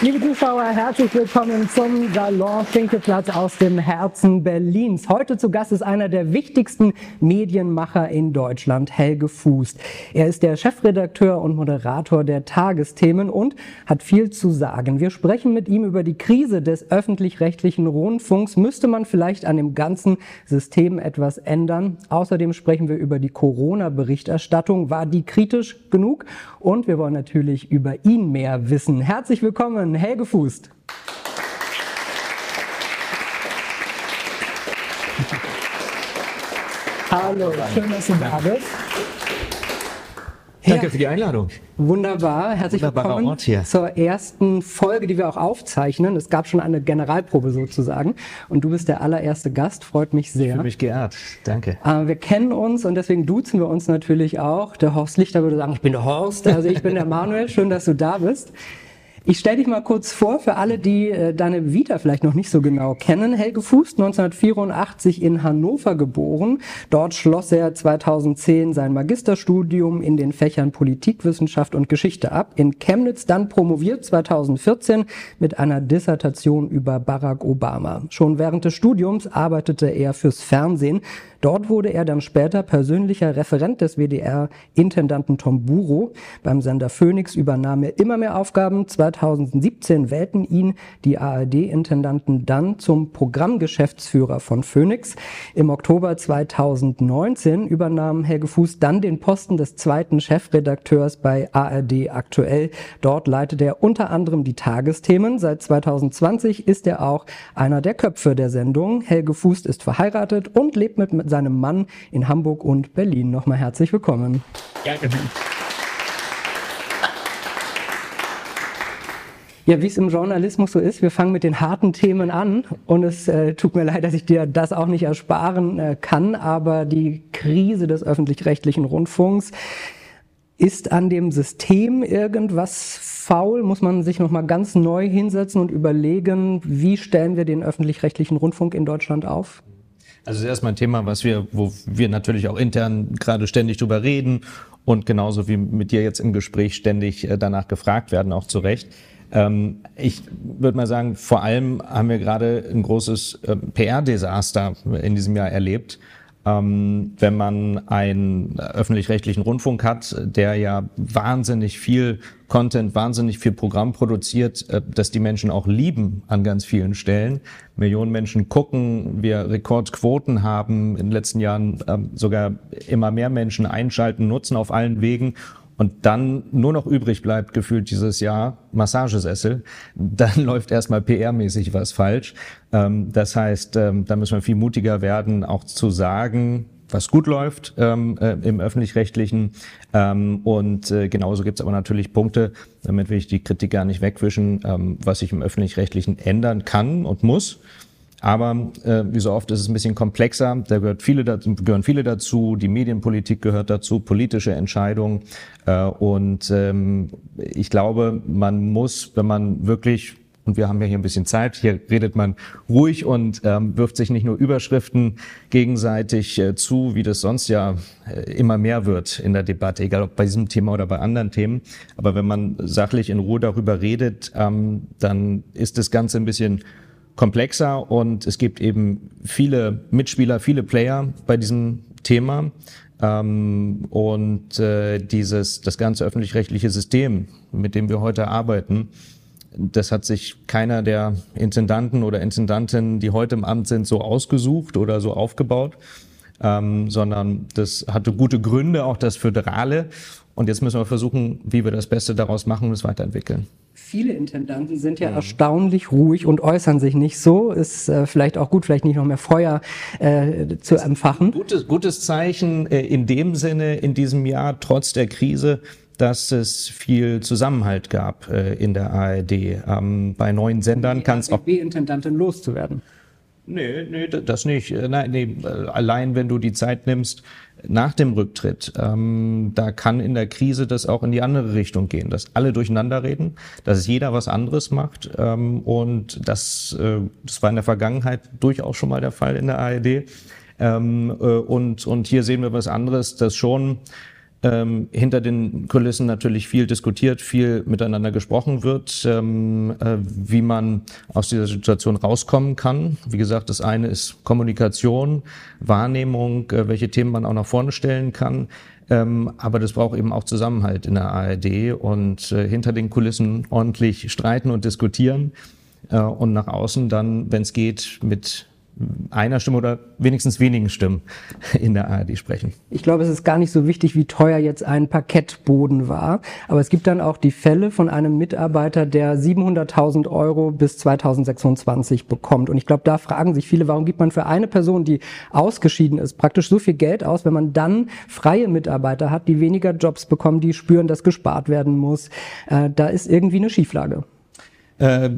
Liebe Zuschauer, herzlich willkommen zum Salon Finkeplatz aus dem Herzen Berlins. Heute zu Gast ist einer der wichtigsten Medienmacher in Deutschland, Helge Fuß. Er ist der Chefredakteur und Moderator der Tagesthemen und hat viel zu sagen. Wir sprechen mit ihm über die Krise des öffentlich-rechtlichen Rundfunks. Müsste man vielleicht an dem ganzen System etwas ändern? Außerdem sprechen wir über die Corona-Berichterstattung. War die kritisch genug? Und wir wollen natürlich über ihn mehr wissen. Herzlich willkommen willkommen, Helge Fußt. Hallo, schön, dass du da bist. Danke ja. für die Einladung. Wunderbar, herzlich willkommen Ort hier. zur ersten Folge, die wir auch aufzeichnen. Es gab schon eine Generalprobe sozusagen und du bist der allererste Gast, freut mich sehr. Ich fühle mich geehrt, danke. Äh, wir kennen uns und deswegen duzen wir uns natürlich auch. Der Horst Lichter würde sagen, ich bin der Horst, also ich bin der Manuel, schön, dass du da bist. Ich stelle dich mal kurz vor für alle, die äh, deine Vita vielleicht noch nicht so genau kennen. Helge Fuß, 1984 in Hannover geboren. Dort schloss er 2010 sein Magisterstudium in den Fächern Politikwissenschaft und Geschichte ab. In Chemnitz dann promoviert 2014 mit einer Dissertation über Barack Obama. Schon während des Studiums arbeitete er fürs Fernsehen. Dort wurde er dann später persönlicher Referent des WDR-Intendanten Tom Buro. Beim Sender Phoenix übernahm er immer mehr Aufgaben. 2017 wählten ihn die ARD-Intendanten dann zum Programmgeschäftsführer von Phoenix. Im Oktober 2019 übernahm Helge Fuß dann den Posten des zweiten Chefredakteurs bei ARD aktuell. Dort leitet er unter anderem die Tagesthemen. Seit 2020 ist er auch einer der Köpfe der Sendung. Helge Fuß ist verheiratet und lebt mit seinem Mann in Hamburg und Berlin. Nochmal herzlich willkommen. Danke. Ja, wie es im Journalismus so ist, wir fangen mit den harten Themen an und es äh, tut mir leid, dass ich dir das auch nicht ersparen äh, kann, aber die Krise des öffentlich-rechtlichen Rundfunks ist an dem System irgendwas faul? Muss man sich nochmal ganz neu hinsetzen und überlegen, wie stellen wir den öffentlich-rechtlichen Rundfunk in Deutschland auf? Also das ist erstmal ein Thema, was wir, wo wir natürlich auch intern gerade ständig drüber reden und genauso wie mit dir jetzt im Gespräch ständig äh, danach gefragt werden, auch zu Recht. Ähm, ich würde mal sagen, vor allem haben wir gerade ein großes äh, PR-Desaster in diesem Jahr erlebt ähm, wenn man einen öffentlich-rechtlichen Rundfunk hat, der ja wahnsinnig viel Content, wahnsinnig viel Programm produziert, äh, das die Menschen auch lieben an ganz vielen Stellen. Millionen Menschen gucken, wir Rekordquoten haben, in den letzten Jahren äh, sogar immer mehr Menschen einschalten, nutzen auf allen Wegen und dann nur noch übrig bleibt gefühlt dieses Jahr Massagesessel, dann läuft erstmal PR-mäßig was falsch. Ähm, das heißt, ähm, da müssen wir viel mutiger werden, auch zu sagen, was gut läuft ähm, äh, im öffentlich-rechtlichen. Ähm, und äh, genauso gibt es aber natürlich Punkte, damit will ich die Kritik gar nicht wegwischen, ähm, was sich im öffentlich-rechtlichen ändern kann und muss. Aber äh, wie so oft ist es ein bisschen komplexer. Da gehört viele dazu, gehören viele dazu. Die Medienpolitik gehört dazu, politische Entscheidungen. Äh, und ähm, ich glaube, man muss, wenn man wirklich und wir haben ja hier ein bisschen Zeit. Hier redet man ruhig und ähm, wirft sich nicht nur Überschriften gegenseitig äh, zu, wie das sonst ja äh, immer mehr wird in der Debatte, egal ob bei diesem Thema oder bei anderen Themen. Aber wenn man sachlich in Ruhe darüber redet, ähm, dann ist das Ganze ein bisschen komplexer und es gibt eben viele Mitspieler, viele Player bei diesem Thema. Ähm, und äh, dieses, das ganze öffentlich-rechtliche System, mit dem wir heute arbeiten, das hat sich keiner der Intendanten oder Intendantinnen, die heute im Amt sind, so ausgesucht oder so aufgebaut, ähm, sondern das hatte gute Gründe, auch das Föderale. Und jetzt müssen wir versuchen, wie wir das Beste daraus machen und es weiterentwickeln. Viele Intendanten sind ja mhm. erstaunlich ruhig und äußern sich nicht so. Ist äh, vielleicht auch gut, vielleicht nicht noch mehr Feuer äh, zu empfachen. Gutes, gutes Zeichen äh, in dem Sinne in diesem Jahr, trotz der Krise, dass es viel Zusammenhalt gab äh, in der ARD. Ähm, bei neuen Sendern kann es auch. intendantin loszuwerden. Nee, nee, das nicht. Äh, nein, nee, äh, allein wenn du die Zeit nimmst nach dem Rücktritt, ähm, da kann in der Krise das auch in die andere Richtung gehen, dass alle durcheinander reden, dass jeder was anderes macht ähm, und das, äh, das war in der Vergangenheit durchaus schon mal der Fall in der ARD. Ähm, äh, und, und hier sehen wir was anderes, dass schon ähm, hinter den Kulissen natürlich viel diskutiert, viel miteinander gesprochen wird, ähm, äh, wie man aus dieser Situation rauskommen kann. Wie gesagt, das eine ist Kommunikation, Wahrnehmung, äh, welche Themen man auch nach vorne stellen kann. Ähm, aber das braucht eben auch Zusammenhalt in der ARD und äh, hinter den Kulissen ordentlich streiten und diskutieren äh, und nach außen dann, wenn es geht, mit einer Stimme oder wenigstens wenigen Stimmen in der ARD sprechen. Ich glaube, es ist gar nicht so wichtig, wie teuer jetzt ein Parkettboden war. Aber es gibt dann auch die Fälle von einem Mitarbeiter, der 700.000 Euro bis 2026 bekommt. Und ich glaube, da fragen sich viele, warum gibt man für eine Person, die ausgeschieden ist, praktisch so viel Geld aus, wenn man dann freie Mitarbeiter hat, die weniger Jobs bekommen, die spüren, dass gespart werden muss. Äh, da ist irgendwie eine Schieflage. Äh,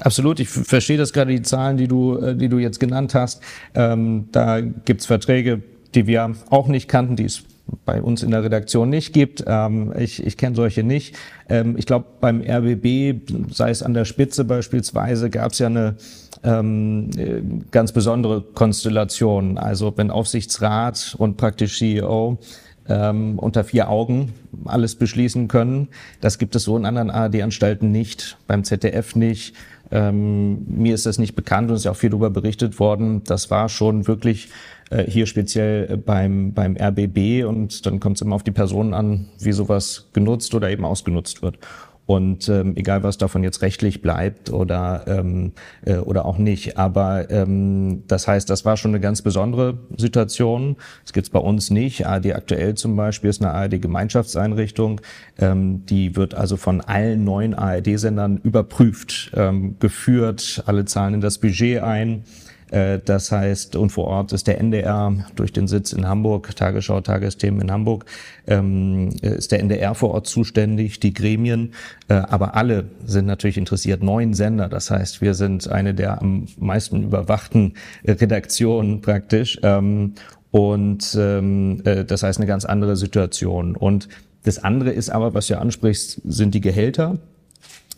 absolut, ich verstehe das gerade die Zahlen, die du, äh, die du jetzt genannt hast. Ähm, da gibt's Verträge, die wir auch nicht kannten, die es bei uns in der Redaktion nicht gibt. Ähm, ich ich kenne solche nicht. Ähm, ich glaube, beim RBB, sei es an der Spitze beispielsweise, gab es ja eine ähm, äh, ganz besondere Konstellation. Also wenn Aufsichtsrat und praktisch CEO ähm, unter vier Augen alles beschließen können. Das gibt es so in anderen ARD-Anstalten nicht, beim ZDF nicht. Ähm, mir ist das nicht bekannt und es ist ja auch viel darüber berichtet worden. Das war schon wirklich äh, hier speziell beim, beim RBB und dann kommt es immer auf die Personen an, wie sowas genutzt oder eben ausgenutzt wird. Und ähm, egal, was davon jetzt rechtlich bleibt oder, ähm, äh, oder auch nicht. Aber ähm, das heißt, das war schon eine ganz besondere Situation. Das gibt's bei uns nicht. ARD aktuell zum Beispiel ist eine ARD-Gemeinschaftseinrichtung. Ähm, die wird also von allen neuen ARD-Sendern überprüft, ähm, geführt. Alle zahlen in das Budget ein. Äh, das heißt, und vor Ort ist der NDR durch den Sitz in Hamburg, Tagesschau, Tagesthemen in Hamburg, ähm, ist der NDR vor Ort zuständig, die Gremien, äh, aber alle sind natürlich interessiert. Neun Sender, das heißt, wir sind eine der am meisten überwachten Redaktionen praktisch. Ähm, und ähm, äh, das heißt eine ganz andere Situation. Und das andere ist aber, was du ansprichst, sind die Gehälter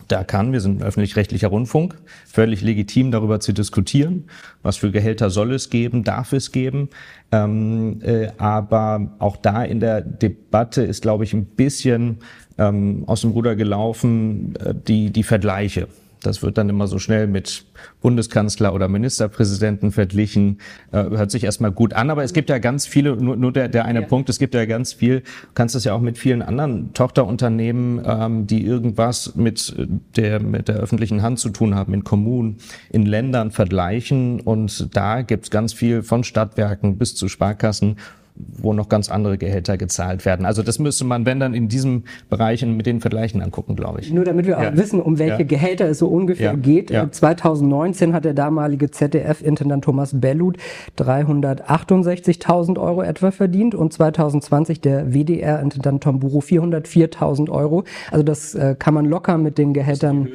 da kann, wir sind ein öffentlich-rechtlicher Rundfunk, völlig legitim darüber zu diskutieren, was für Gehälter soll es geben, darf es geben. Ähm, äh, aber auch da in der Debatte ist, glaube ich, ein bisschen ähm, aus dem Ruder gelaufen, äh, die, die Vergleiche. Das wird dann immer so schnell mit Bundeskanzler oder Ministerpräsidenten verglichen. Äh, hört sich erstmal gut an, aber es gibt ja ganz viele, nur, nur der, der eine ja. Punkt, es gibt ja ganz viel, du kannst das ja auch mit vielen anderen Tochterunternehmen, ähm, die irgendwas mit der, mit der öffentlichen Hand zu tun haben, in Kommunen, in Ländern vergleichen. Und da gibt's ganz viel von Stadtwerken bis zu Sparkassen wo noch ganz andere Gehälter gezahlt werden. Also das müsste man, wenn dann in diesem Bereich mit den Vergleichen angucken, glaube ich. Nur damit wir ja. auch wissen, um welche ja. Gehälter es so ungefähr ja. geht. 2019 hat der damalige ZDF-Intendant Thomas Bellut 368.000 Euro etwa verdient und 2020 der WDR-Intendant Tom Buro 404.000 Euro. Also das äh, kann man locker mit den Gehältern,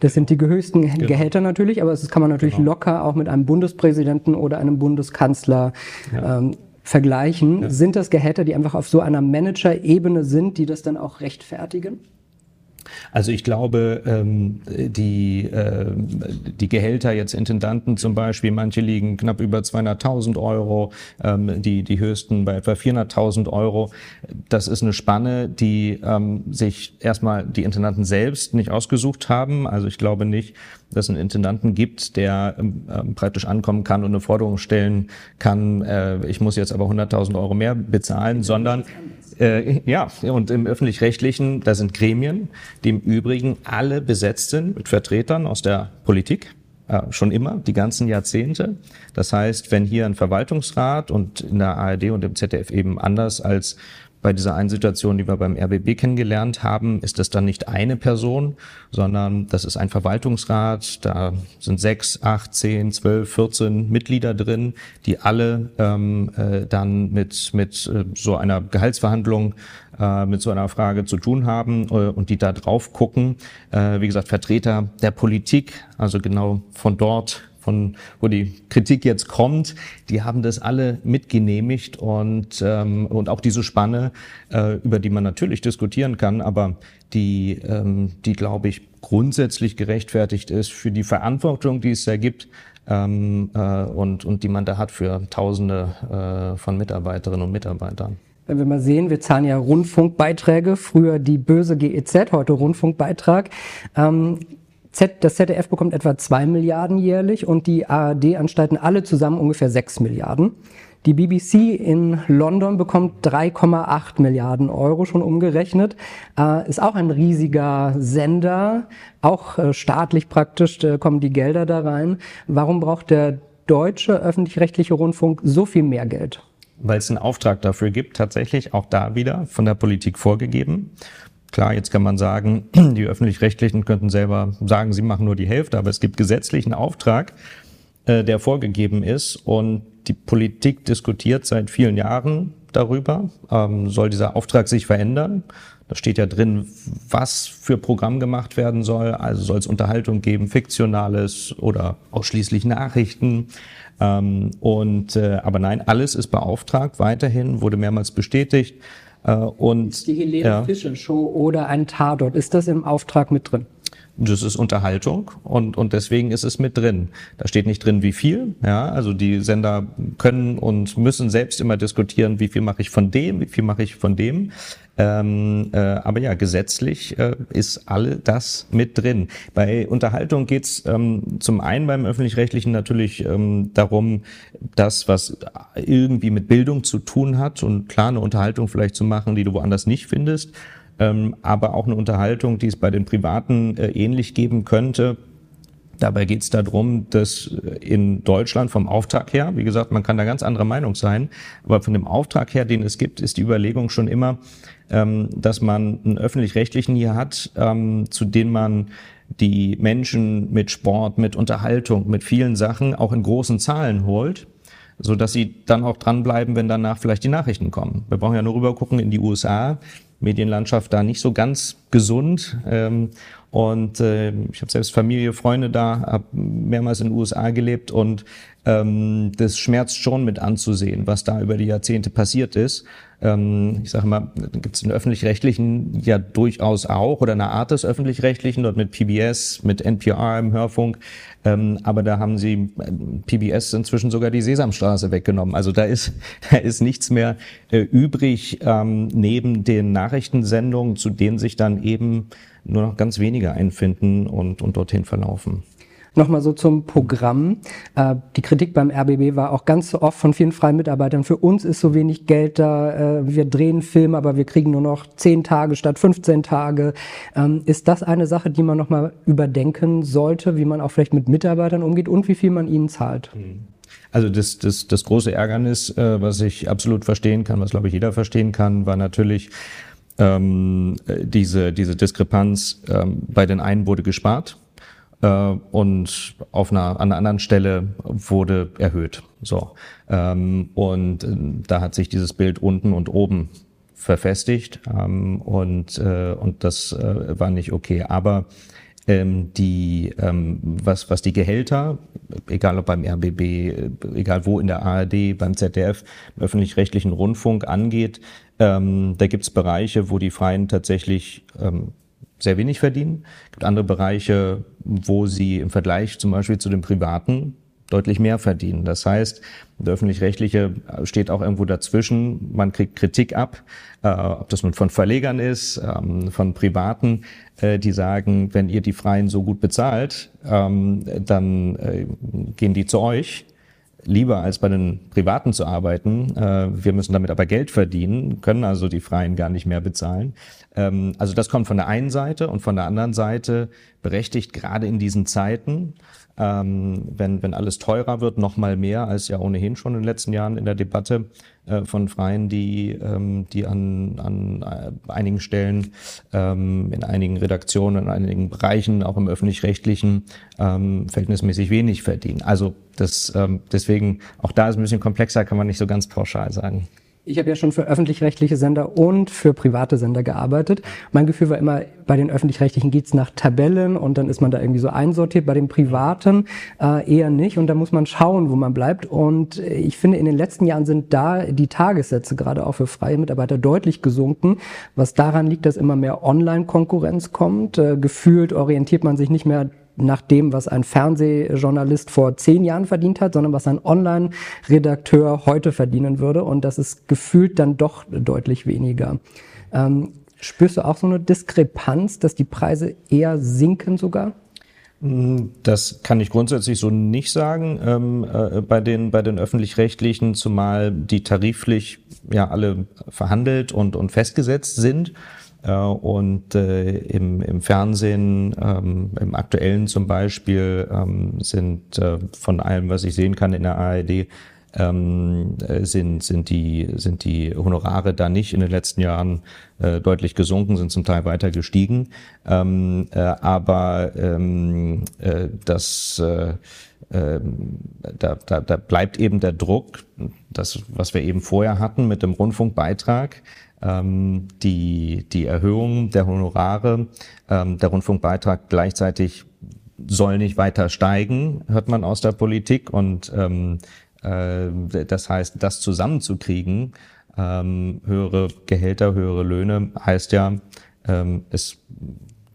das sind die höchsten genau. Gehälter natürlich, aber das kann man natürlich genau. locker auch mit einem Bundespräsidenten oder einem Bundeskanzler ähm, vergleichen, ja. sind das Gehälter, die einfach auf so einer Manager-Ebene sind, die das dann auch rechtfertigen? Also ich glaube, ähm, die, äh, die Gehälter jetzt Intendanten zum Beispiel, manche liegen knapp über 200.000 Euro, ähm, die, die höchsten bei etwa 400.000 Euro. Das ist eine Spanne, die ähm, sich erstmal die Intendanten selbst nicht ausgesucht haben. Also ich glaube nicht, dass es einen Intendanten gibt, der ähm, ähm, praktisch ankommen kann und eine Forderung stellen kann, äh, ich muss jetzt aber 100.000 Euro mehr bezahlen, sondern äh, ja, und im öffentlich-rechtlichen, da sind Gremien, die im Übrigen alle besetzt sind mit Vertretern aus der Politik, äh, schon immer, die ganzen Jahrzehnte. Das heißt, wenn hier ein Verwaltungsrat und in der ARD und im ZDF eben anders als bei dieser einen Situation, die wir beim RBB kennengelernt haben, ist das dann nicht eine Person, sondern das ist ein Verwaltungsrat. Da sind sechs, acht, zehn, zwölf, vierzehn Mitglieder drin, die alle ähm, äh, dann mit, mit äh, so einer Gehaltsverhandlung äh, mit so einer Frage zu tun haben äh, und die da drauf gucken. Äh, wie gesagt, Vertreter der Politik, also genau von dort von wo die Kritik jetzt kommt, die haben das alle mitgenehmigt und, ähm, und auch diese Spanne, äh, über die man natürlich diskutieren kann, aber die, ähm, die glaube ich, grundsätzlich gerechtfertigt ist für die Verantwortung, die es da gibt ähm, äh, und, und die man da hat für Tausende äh, von Mitarbeiterinnen und Mitarbeitern. Wenn wir mal sehen, wir zahlen ja Rundfunkbeiträge, früher die böse GEZ, heute Rundfunkbeitrag. Ähm, Z, das ZDF bekommt etwa zwei Milliarden jährlich und die ARD-Anstalten alle zusammen ungefähr sechs Milliarden. Die BBC in London bekommt 3,8 Milliarden Euro schon umgerechnet. Äh, ist auch ein riesiger Sender, auch äh, staatlich praktisch äh, kommen die Gelder da rein. Warum braucht der deutsche öffentlich-rechtliche Rundfunk so viel mehr Geld? Weil es einen Auftrag dafür gibt, tatsächlich auch da wieder von der Politik vorgegeben. Klar, jetzt kann man sagen, die öffentlich-rechtlichen könnten selber sagen, sie machen nur die Hälfte, aber es gibt gesetzlichen Auftrag, äh, der vorgegeben ist und die Politik diskutiert seit vielen Jahren darüber. Ähm, soll dieser Auftrag sich verändern? Da steht ja drin, was für Programm gemacht werden soll. Also soll es Unterhaltung geben, fiktionales oder ausschließlich Nachrichten. Ähm, und äh, aber nein, alles ist beauftragt weiterhin, wurde mehrmals bestätigt. Äh, und die Helene ja. Fischer Show oder ein Tatort, ist das im Auftrag mit drin? Das ist Unterhaltung und, und deswegen ist es mit drin. Da steht nicht drin, wie viel. Ja, also die Sender können und müssen selbst immer diskutieren, wie viel mache ich von dem, wie viel mache ich von dem. Ähm, äh, aber ja, gesetzlich äh, ist all das mit drin. Bei Unterhaltung geht's ähm, zum einen beim öffentlich-rechtlichen natürlich ähm, darum, das, was irgendwie mit Bildung zu tun hat und klar eine Unterhaltung vielleicht zu machen, die du woanders nicht findest ähm, aber auch eine Unterhaltung, die es bei den Privaten äh, ähnlich geben könnte. Dabei geht es darum, dass äh, in Deutschland vom Auftrag her, wie gesagt, man kann da ganz andere Meinung sein, aber von dem Auftrag her, den es gibt, ist die Überlegung schon immer, ähm, dass man einen öffentlich-rechtlichen hier hat, ähm, zu dem man die Menschen mit Sport, mit Unterhaltung, mit vielen Sachen auch in großen Zahlen holt so dass sie dann auch dranbleiben, wenn danach vielleicht die Nachrichten kommen. Wir brauchen ja nur rüber gucken in die USA. Medienlandschaft da nicht so ganz gesund. Ähm, und äh, ich habe selbst Familie, Freunde da, habe mehrmals in den USA gelebt und ähm, das schmerzt schon mit anzusehen, was da über die Jahrzehnte passiert ist. Ähm, ich sage mal, gibt es den öffentlich-rechtlichen ja durchaus auch oder eine Art des öffentlich-rechtlichen, dort mit PBS, mit NPR im Hörfunk. Ähm, aber da haben sie äh, PBS inzwischen sogar die Sesamstraße weggenommen. Also da ist, da ist nichts mehr äh, übrig ähm, neben den Nachrichtensendungen, zu denen sich dann eben nur noch ganz wenige einfinden und, und dorthin verlaufen. Nochmal so zum Programm. Äh, die Kritik beim RBB war auch ganz oft von vielen freien Mitarbeitern. Für uns ist so wenig Geld da. Äh, wir drehen Film, aber wir kriegen nur noch 10 Tage statt 15 Tage. Ähm, ist das eine Sache, die man nochmal überdenken sollte, wie man auch vielleicht mit Mitarbeitern umgeht und wie viel man ihnen zahlt? Mhm. Also das, das, das große Ärgernis, äh, was ich absolut verstehen kann, was glaube ich jeder verstehen kann, war natürlich ähm, diese, diese Diskrepanz. Ähm, bei den einen wurde gespart und auf einer, an einer anderen Stelle wurde erhöht. So ähm, und äh, da hat sich dieses Bild unten und oben verfestigt ähm, und äh, und das äh, war nicht okay. Aber ähm, die ähm, was was die Gehälter, egal ob beim RBB, äh, egal wo in der ARD, beim ZDF, im öffentlich-rechtlichen Rundfunk angeht, ähm, da gibt's Bereiche, wo die Freien tatsächlich ähm, sehr wenig verdienen. Es gibt andere Bereiche, wo sie im Vergleich zum Beispiel zu den Privaten deutlich mehr verdienen. Das heißt, der öffentlich-rechtliche steht auch irgendwo dazwischen. Man kriegt Kritik ab, äh, ob das nun von Verlegern ist, ähm, von Privaten, äh, die sagen, wenn ihr die Freien so gut bezahlt, ähm, dann äh, gehen die zu euch lieber als bei den Privaten zu arbeiten. Äh, wir müssen damit aber Geld verdienen, können also die Freien gar nicht mehr bezahlen. Ähm, also das kommt von der einen Seite und von der anderen Seite berechtigt gerade in diesen Zeiten, ähm, wenn, wenn alles teurer wird, noch mal mehr als ja ohnehin schon in den letzten Jahren in der Debatte äh, von Freien, die, ähm, die an, an äh, einigen Stellen, ähm, in einigen Redaktionen, in einigen Bereichen, auch im öffentlich-rechtlichen, ähm, verhältnismäßig wenig verdienen. Also das, ähm, deswegen, auch da ist ein bisschen komplexer, kann man nicht so ganz pauschal sagen. Ich habe ja schon für öffentlich-rechtliche Sender und für private Sender gearbeitet. Mein Gefühl war immer, bei den öffentlich-rechtlichen geht's nach Tabellen und dann ist man da irgendwie so einsortiert. Bei den privaten äh, eher nicht und da muss man schauen, wo man bleibt. Und ich finde, in den letzten Jahren sind da die Tagessätze gerade auch für freie Mitarbeiter deutlich gesunken, was daran liegt, dass immer mehr Online-Konkurrenz kommt. Äh, gefühlt orientiert man sich nicht mehr nach dem, was ein Fernsehjournalist vor zehn Jahren verdient hat, sondern was ein Online-Redakteur heute verdienen würde. Und das ist gefühlt dann doch deutlich weniger. Ähm, spürst du auch so eine Diskrepanz, dass die Preise eher sinken sogar? Das kann ich grundsätzlich so nicht sagen ähm, äh, bei den bei den öffentlich-rechtlichen, zumal die tariflich ja alle verhandelt und und festgesetzt sind. Äh, und äh, im, im Fernsehen, ähm, im aktuellen zum Beispiel, ähm, sind äh, von allem, was ich sehen kann in der ARD, ähm, äh, sind, sind, die, sind die Honorare da nicht in den letzten Jahren äh, deutlich gesunken, sind zum Teil weiter gestiegen. Ähm, äh, aber ähm, äh, das äh, äh, da, da, da bleibt eben der Druck, das, was wir eben vorher hatten mit dem Rundfunkbeitrag, ähm, die, die Erhöhung der Honorare, ähm, der Rundfunkbeitrag gleichzeitig soll nicht weiter steigen, hört man aus der Politik. Und ähm, äh, das heißt, das zusammenzukriegen, ähm, höhere Gehälter, höhere Löhne, heißt ja, ähm, es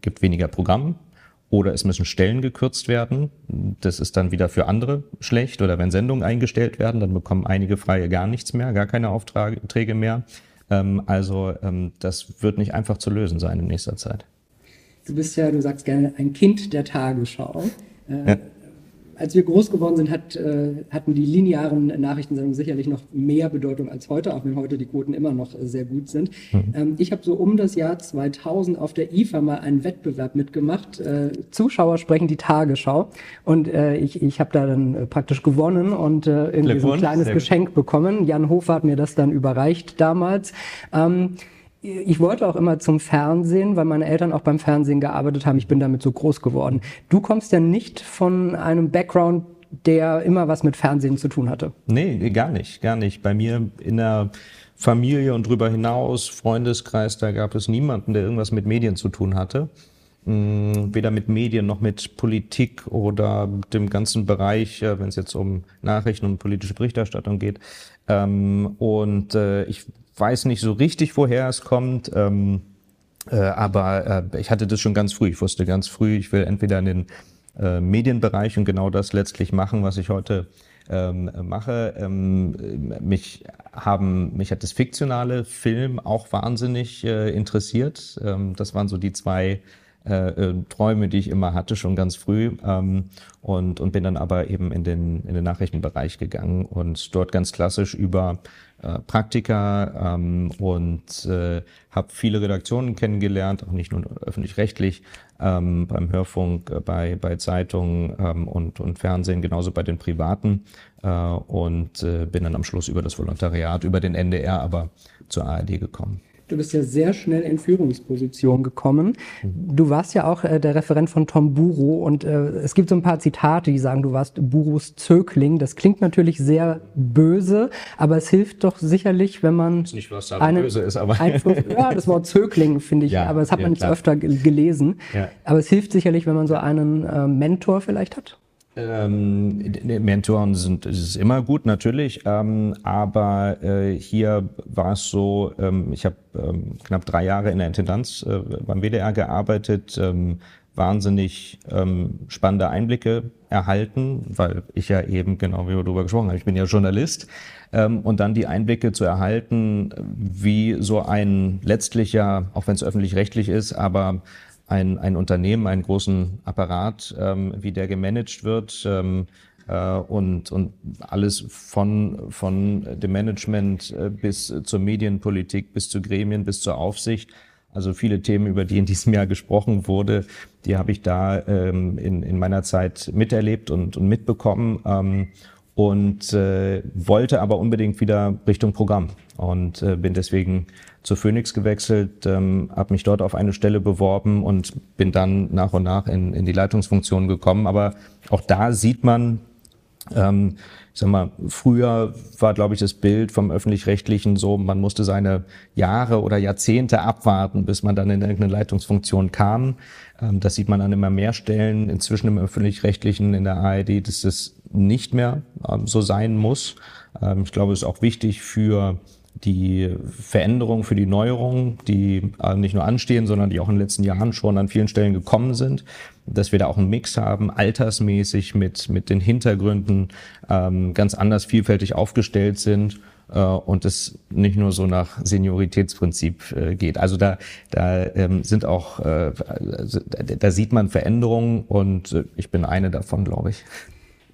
gibt weniger Programm, oder es müssen Stellen gekürzt werden. Das ist dann wieder für andere schlecht. Oder wenn Sendungen eingestellt werden, dann bekommen einige Freie gar nichts mehr, gar keine Aufträge mehr. Ähm, also ähm, das wird nicht einfach zu lösen sein in nächster Zeit. Du bist ja, du sagst gerne, ein Kind der Tagesschau. Äh, ja als wir groß geworden sind, hat, äh, hatten die linearen Nachrichtensendungen sicherlich noch mehr Bedeutung als heute, auch wenn heute die Quoten immer noch sehr gut sind. Mhm. Ähm, ich habe so um das Jahr 2000 auf der IFA mal einen Wettbewerb mitgemacht. Äh, Zuschauer sprechen die Tagesschau und äh, ich, ich habe da dann äh, praktisch gewonnen und äh, irgendwie so ein kleines Geschenk bekommen. Jan Hofer hat mir das dann überreicht damals. Ähm, ich wollte auch immer zum Fernsehen, weil meine Eltern auch beim Fernsehen gearbeitet haben. Ich bin damit so groß geworden. Du kommst ja nicht von einem Background, der immer was mit Fernsehen zu tun hatte. Nee, gar nicht, gar nicht. Bei mir in der Familie und darüber hinaus, Freundeskreis, da gab es niemanden, der irgendwas mit Medien zu tun hatte. Hm, weder mit Medien noch mit Politik oder dem ganzen Bereich, äh, wenn es jetzt um Nachrichten und politische Berichterstattung geht. Ähm, und äh, ich weiß nicht so richtig, woher es kommt. Ähm, äh, aber äh, ich hatte das schon ganz früh. Ich wusste ganz früh, ich will entweder in den äh, Medienbereich und genau das letztlich machen, was ich heute ähm, mache. Ähm, mich haben, mich hat das fiktionale Film auch wahnsinnig äh, interessiert. Ähm, das waren so die zwei äh, äh, Träume, die ich immer hatte, schon ganz früh. Ähm, und, und bin dann aber eben in den, in den Nachrichtenbereich gegangen und dort ganz klassisch über äh, Praktika ähm, und äh, habe viele Redaktionen kennengelernt, auch nicht nur öffentlich-rechtlich, ähm, beim Hörfunk, äh, bei, bei Zeitungen ähm, und, und Fernsehen, genauso bei den Privaten äh, und äh, bin dann am Schluss über das Volontariat, über den NDR aber zur ARD gekommen. Du bist ja sehr schnell in Führungsposition gekommen. Mhm. Du warst ja auch äh, der Referent von Tom Buro und äh, es gibt so ein paar Zitate, die sagen, du warst Buros Zögling. Das klingt natürlich sehr böse, aber es hilft doch sicherlich, wenn man nicht, was da einen böse ist, aber Einfluss, ja, das Wort Zögling finde ich, ja, aber das hat ja, man jetzt öfter gelesen. Ja. Aber es hilft sicherlich, wenn man so einen äh, Mentor vielleicht hat. Ähm, Mentoren sind ist immer gut natürlich, ähm, aber äh, hier war es so, ähm, ich habe ähm, knapp drei Jahre in der Intendanz äh, beim WDR gearbeitet, ähm, wahnsinnig ähm, spannende Einblicke erhalten, weil ich ja eben genau wie wir darüber gesprochen haben, ich bin ja Journalist und dann die Einblicke zu erhalten, wie so ein letztlicher, auch wenn es öffentlich-rechtlich ist, aber ein, ein Unternehmen, einen großen Apparat, ähm, wie der gemanagt wird ähm, äh, und, und alles von, von dem Management äh, bis zur Medienpolitik, bis zu Gremien, bis zur Aufsicht. Also viele Themen, über die in diesem Jahr gesprochen wurde, die habe ich da ähm, in, in meiner Zeit miterlebt und, und mitbekommen. Ähm, und äh, wollte aber unbedingt wieder Richtung Programm und äh, bin deswegen zu Phoenix gewechselt, ähm, habe mich dort auf eine Stelle beworben und bin dann nach und nach in, in die Leitungsfunktion gekommen. Aber auch da sieht man, ähm, ich sag mal, früher war, glaube ich, das Bild vom öffentlich-rechtlichen so, man musste seine Jahre oder Jahrzehnte abwarten, bis man dann in irgendeine Leitungsfunktion kam. Ähm, das sieht man an immer mehr Stellen. Inzwischen im öffentlich-rechtlichen, in der ARD, dass das nicht mehr ähm, so sein muss. Ähm, ich glaube, es ist auch wichtig für die Veränderungen für die Neuerungen, die äh, nicht nur anstehen, sondern die auch in den letzten Jahren schon an vielen Stellen gekommen sind, dass wir da auch einen Mix haben, altersmäßig mit, mit den Hintergründen ähm, ganz anders vielfältig aufgestellt sind äh, und es nicht nur so nach Senioritätsprinzip äh, geht. Also da, da sind auch, da sieht man Veränderungen und ich bin eine davon, glaube ich.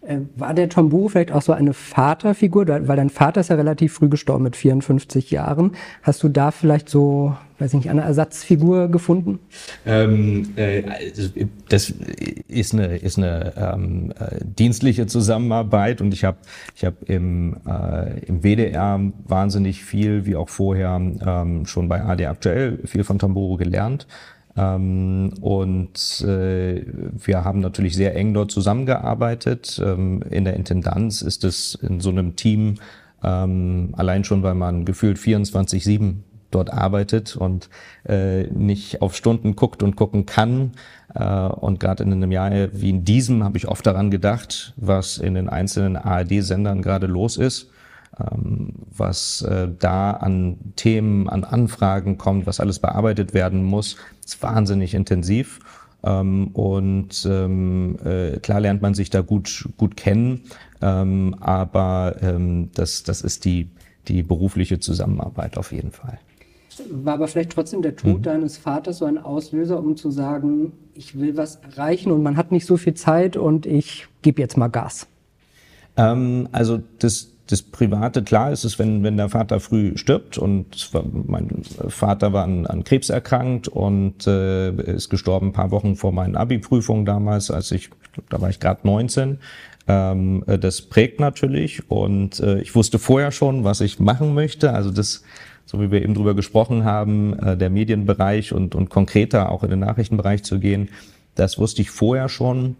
Äh, war der Tom Buro vielleicht auch so eine Vaterfigur? Weil dein Vater ist ja relativ früh gestorben mit 54 Jahren. Hast du da vielleicht so, weiß ich nicht, eine Ersatzfigur gefunden? Ähm, äh, das ist eine, ist eine ähm, äh, dienstliche Zusammenarbeit und ich habe ich hab im, äh, im WDR wahnsinnig viel, wie auch vorher ähm, schon bei AD aktuell, viel von Tamburo gelernt. Ähm, und äh, wir haben natürlich sehr eng dort zusammengearbeitet. Ähm, in der Intendanz ist es in so einem Team ähm, allein schon, weil man gefühlt 24-7 dort arbeitet und äh, nicht auf Stunden guckt und gucken kann. Äh, und gerade in einem Jahr wie in diesem habe ich oft daran gedacht, was in den einzelnen ARD-Sendern gerade los ist was äh, da an Themen, an Anfragen kommt, was alles bearbeitet werden muss, ist wahnsinnig intensiv. Ähm, und ähm, äh, klar lernt man sich da gut, gut kennen, ähm, aber ähm, das, das ist die, die berufliche Zusammenarbeit auf jeden Fall. War aber vielleicht trotzdem der Tod mhm. deines Vaters so ein Auslöser, um zu sagen, ich will was erreichen und man hat nicht so viel Zeit und ich gebe jetzt mal Gas? Ähm, also das das Private, klar ist es, wenn, wenn der Vater früh stirbt und mein Vater war an, an Krebs erkrankt und äh, ist gestorben ein paar Wochen vor meinen Abi-Prüfungen damals, als ich, da war ich gerade 19. Ähm, äh, das prägt natürlich und äh, ich wusste vorher schon, was ich machen möchte. Also das, so wie wir eben drüber gesprochen haben, äh, der Medienbereich und, und konkreter auch in den Nachrichtenbereich zu gehen, das wusste ich vorher schon.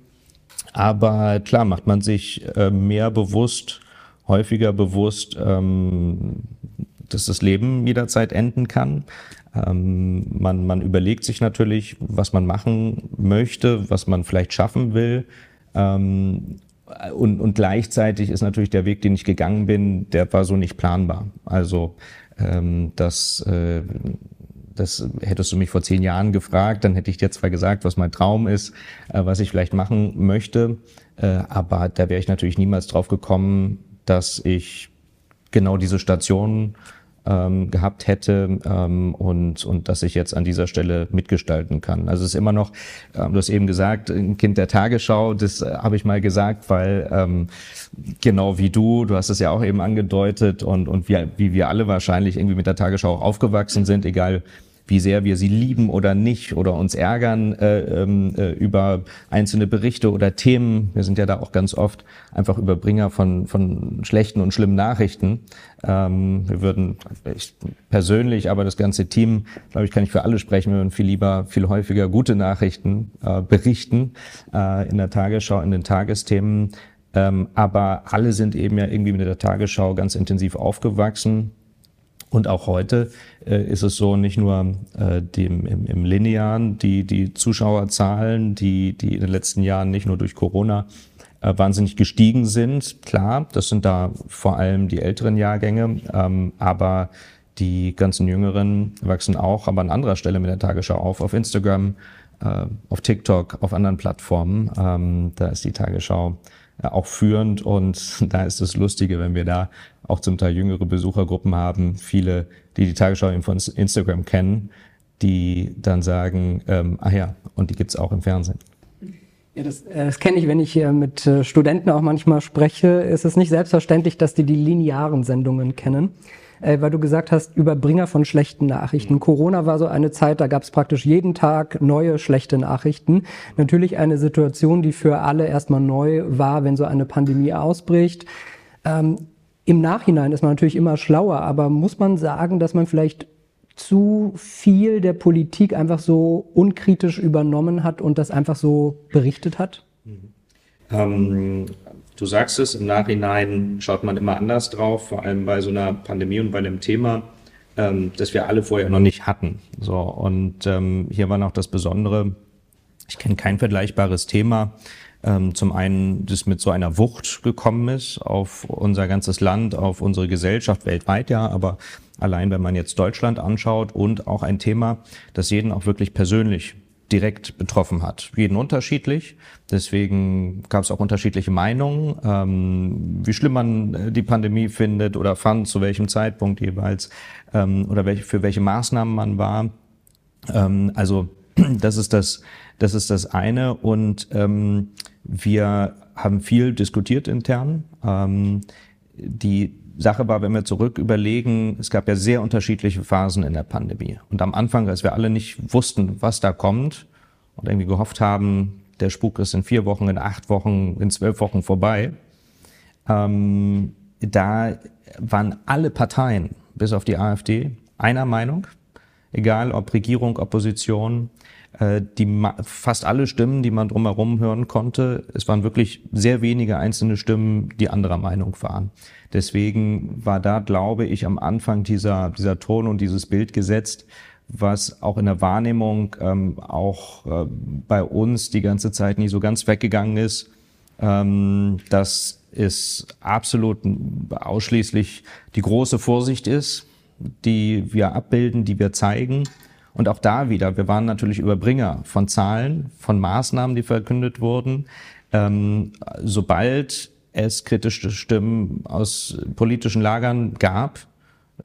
Aber klar macht man sich äh, mehr bewusst, häufiger bewusst, ähm, dass das Leben jederzeit enden kann. Ähm, man, man überlegt sich natürlich, was man machen möchte, was man vielleicht schaffen will. Ähm, und, und gleichzeitig ist natürlich der Weg, den ich gegangen bin, der war so nicht planbar. Also ähm, das, äh, das hättest du mich vor zehn Jahren gefragt, dann hätte ich dir zwar gesagt, was mein Traum ist, äh, was ich vielleicht machen möchte, äh, aber da wäre ich natürlich niemals drauf gekommen, dass ich genau diese Station ähm, gehabt hätte ähm, und, und dass ich jetzt an dieser Stelle mitgestalten kann. Also es ist immer noch, ähm, du hast eben gesagt, ein Kind der Tagesschau, das äh, habe ich mal gesagt, weil ähm, genau wie du, du hast es ja auch eben angedeutet und, und wir, wie wir alle wahrscheinlich irgendwie mit der Tagesschau auch aufgewachsen sind, egal wie sehr wir sie lieben oder nicht oder uns ärgern äh, ähm, äh, über einzelne Berichte oder Themen. Wir sind ja da auch ganz oft einfach Überbringer von, von schlechten und schlimmen Nachrichten. Ähm, wir würden, ich persönlich, aber das ganze Team, glaube ich, kann ich für alle sprechen, wir würden viel lieber, viel häufiger gute Nachrichten äh, berichten äh, in der Tagesschau, in den Tagesthemen. Ähm, aber alle sind eben ja irgendwie mit der Tagesschau ganz intensiv aufgewachsen und auch heute äh, ist es so, nicht nur äh, dem, im, im Linearen, die, die Zuschauerzahlen, die, die in den letzten Jahren nicht nur durch Corona äh, wahnsinnig gestiegen sind. Klar, das sind da vor allem die älteren Jahrgänge, ähm, aber die ganzen Jüngeren wachsen auch, aber an anderer Stelle mit der Tagesschau auf, auf Instagram, äh, auf TikTok, auf anderen Plattformen. Ähm, da ist die Tagesschau auch führend und da ist das Lustige, wenn wir da auch zum Teil jüngere Besuchergruppen haben, viele, die die Tagesschau eben von Instagram kennen, die dann sagen, ähm, ah ja, und die gibt's auch im Fernsehen. Ja, das, äh, das kenne ich, wenn ich hier mit äh, Studenten auch manchmal spreche. Ist es nicht selbstverständlich, dass die die linearen Sendungen kennen äh, weil du gesagt hast, Überbringer von schlechten Nachrichten. Mhm. Corona war so eine Zeit, da gab es praktisch jeden Tag neue schlechte Nachrichten. Natürlich eine Situation, die für alle erstmal neu war, wenn so eine Pandemie ausbricht. Ähm, Im Nachhinein ist man natürlich immer schlauer, aber muss man sagen, dass man vielleicht zu viel der Politik einfach so unkritisch übernommen hat und das einfach so berichtet hat? Mhm. Ähm, Du sagst es, im Nachhinein schaut man immer anders drauf, vor allem bei so einer Pandemie und bei einem Thema, ähm, das wir alle vorher noch nicht hatten. So und ähm, hier war noch das Besondere, Ich kenne kein vergleichbares Thema. Ähm, zum einen, das mit so einer Wucht gekommen ist auf unser ganzes Land, auf unsere Gesellschaft weltweit ja, aber allein wenn man jetzt Deutschland anschaut und auch ein Thema, das jeden auch wirklich persönlich direkt betroffen hat. Jeden unterschiedlich. Deswegen gab es auch unterschiedliche Meinungen, ähm, wie schlimm man äh, die Pandemie findet oder fand, zu welchem Zeitpunkt jeweils ähm, oder welche, für welche Maßnahmen man war. Ähm, also das ist das, das ist das eine. Und ähm, wir haben viel diskutiert intern. Ähm, die Sache war, wenn wir zurück überlegen, es gab ja sehr unterschiedliche Phasen in der Pandemie. Und am Anfang, als wir alle nicht wussten, was da kommt und irgendwie gehofft haben, der Spuk ist in vier Wochen, in acht Wochen, in zwölf Wochen vorbei, ähm, da waren alle Parteien, bis auf die AfD, einer Meinung, egal ob Regierung, Opposition, die fast alle Stimmen, die man drumherum hören konnte, es waren wirklich sehr wenige einzelne Stimmen, die anderer Meinung waren. Deswegen war da, glaube ich, am Anfang dieser, dieser Ton und dieses Bild gesetzt, was auch in der Wahrnehmung ähm, auch äh, bei uns die ganze Zeit nie so ganz weggegangen ist. Ähm, dass es absolut ausschließlich die große Vorsicht ist, die wir abbilden, die wir zeigen. Und auch da wieder, wir waren natürlich Überbringer von Zahlen, von Maßnahmen, die verkündet wurden. Ähm, sobald es kritische Stimmen aus politischen Lagern gab,